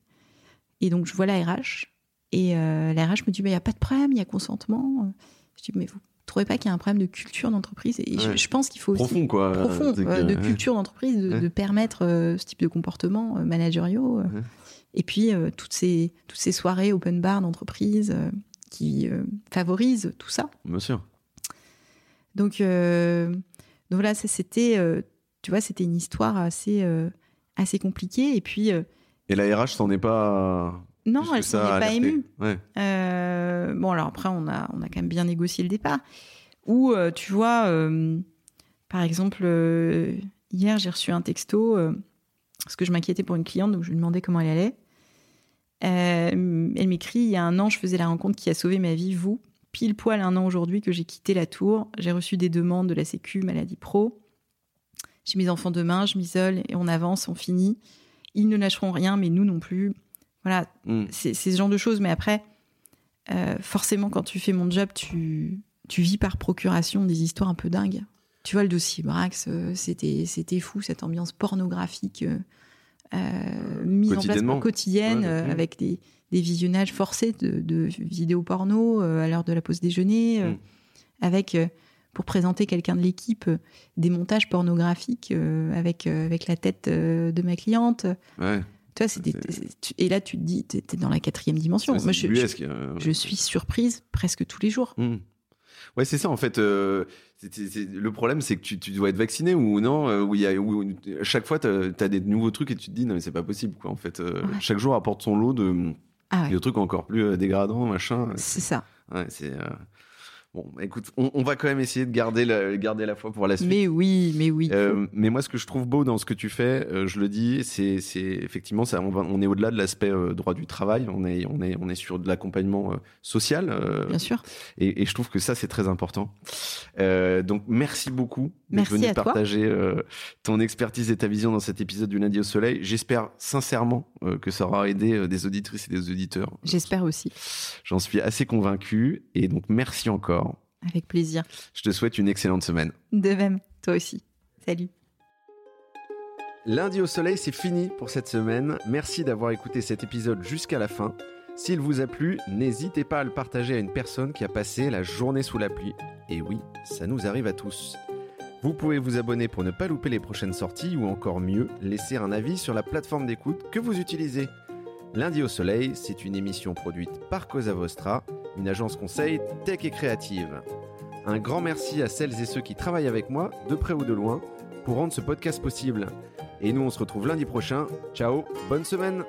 Et donc, je vois la RH. Et euh, la RH me dit, il n'y a pas de problème, il y a consentement. Je dis, mais vous trouvez pas qu'il y a un problème de culture d'entreprise Et je- Ouais. je, pense qu'il faut aussi Profond, quoi. profond euh, de culture d'entreprise, de, Ouais. de permettre euh, ce type de comportement euh, managériaux. euh. Ouais. Et puis, euh, toutes, ces, toutes ces soirées open bar d'entreprise qui favorisent tout ça. Bien sûr. Donc, donc voilà, ça c'était, tu vois, c'était une histoire assez, assez compliquée. Et puis, Et la RH s'en est pas. Non, elle s'en est pas émue. Ouais. Euh, bon, alors après, on a, on a quand même bien négocié le départ. Ou, euh, tu vois, euh, par exemple, hier, j'ai reçu un texto parce que je m'inquiétais pour une cliente, donc je lui demandais comment elle allait. Elle m'écrit Il y a un an, je faisais la rencontre qui a sauvé ma vie, vous. Pile poil un an aujourd'hui que j'ai quitté la tour. J'ai reçu des demandes de la Sécu, maladie pro. J'ai mes enfants demain, je m'isole et on avance, on finit. Ils ne lâcheront rien, mais nous non plus. Voilà, Mm. c'est ce genre de choses. Mais après, euh, forcément, quand tu fais mon job, tu, tu vis par procuration des histoires un peu dingues. Tu vois, le dossier Brax, euh, c'était c'était fou, cette ambiance pornographique euh, mise en place quotidienne, Ouais, euh, avec des, des visionnages forcés de, de vidéos porno à l'heure de la pause déjeuner, Mm. avec, pour présenter quelqu'un de l'équipe, euh, des montages pornographiques euh, avec, euh, avec la tête de ma cliente. Ouais. C'est des- et là, tu te dis, t'es es dans la quatrième dimension. C'est Moi, je, je, euh, je suis surprise presque tous les jours. Mm. Ouais, c'est ça en fait. euh, le problème, c'est que tu, tu dois être vacciné ou non. euh, où il y a, où, à chaque fois, tu as, des nouveaux trucs et tu te dis, non, mais c'est pas possible. Quoi, en fait, Euh, Ouais. chaque jour apporte son lot de, Ah ouais, de trucs encore plus dégradants, machin. c'est ça. Ouais, c'est. Bon, écoute, on, on va quand même essayer de garder la, garder la foi pour la suite. Mais oui, mais oui. Euh, mais moi, ce que je trouve beau dans ce que tu fais, euh, je le dis, c'est, c'est effectivement, ça, on, va- on est au-delà de l'aspect euh, droit du travail. On est, on est, on est sur de l'accompagnement social. Bien sûr. et, et je trouve que ça, c'est très important. Donc, merci beaucoup d'être venu partager ton expertise et ta vision dans cet épisode du lundi au soleil. J'espère sincèrement que ça aura aidé des auditrices et des auditeurs. J'espère aussi. J'en suis assez convaincu. Et donc, merci encore. Avec plaisir. Je te souhaite une excellente semaine. De même, toi aussi. Salut. Lundi au soleil, c'est fini pour cette semaine. Merci d'avoir écouté cet épisode jusqu'à la fin. S'il vous a plu, n'hésitez pas à le partager à une personne qui a passé la journée sous la pluie. Et oui, ça nous arrive à tous. Vous pouvez vous abonner pour ne pas louper les prochaines sorties ou encore mieux, laisser un avis sur la plateforme d'écoute que vous utilisez. Lundi au Soleil, c'est une émission produite par Cosa Vostra, une agence conseil tech et créative. Un grand merci à celles et ceux qui travaillent avec moi, de près ou de loin, pour rendre ce podcast possible. Et nous, on se retrouve lundi prochain. Ciao, bonne semaine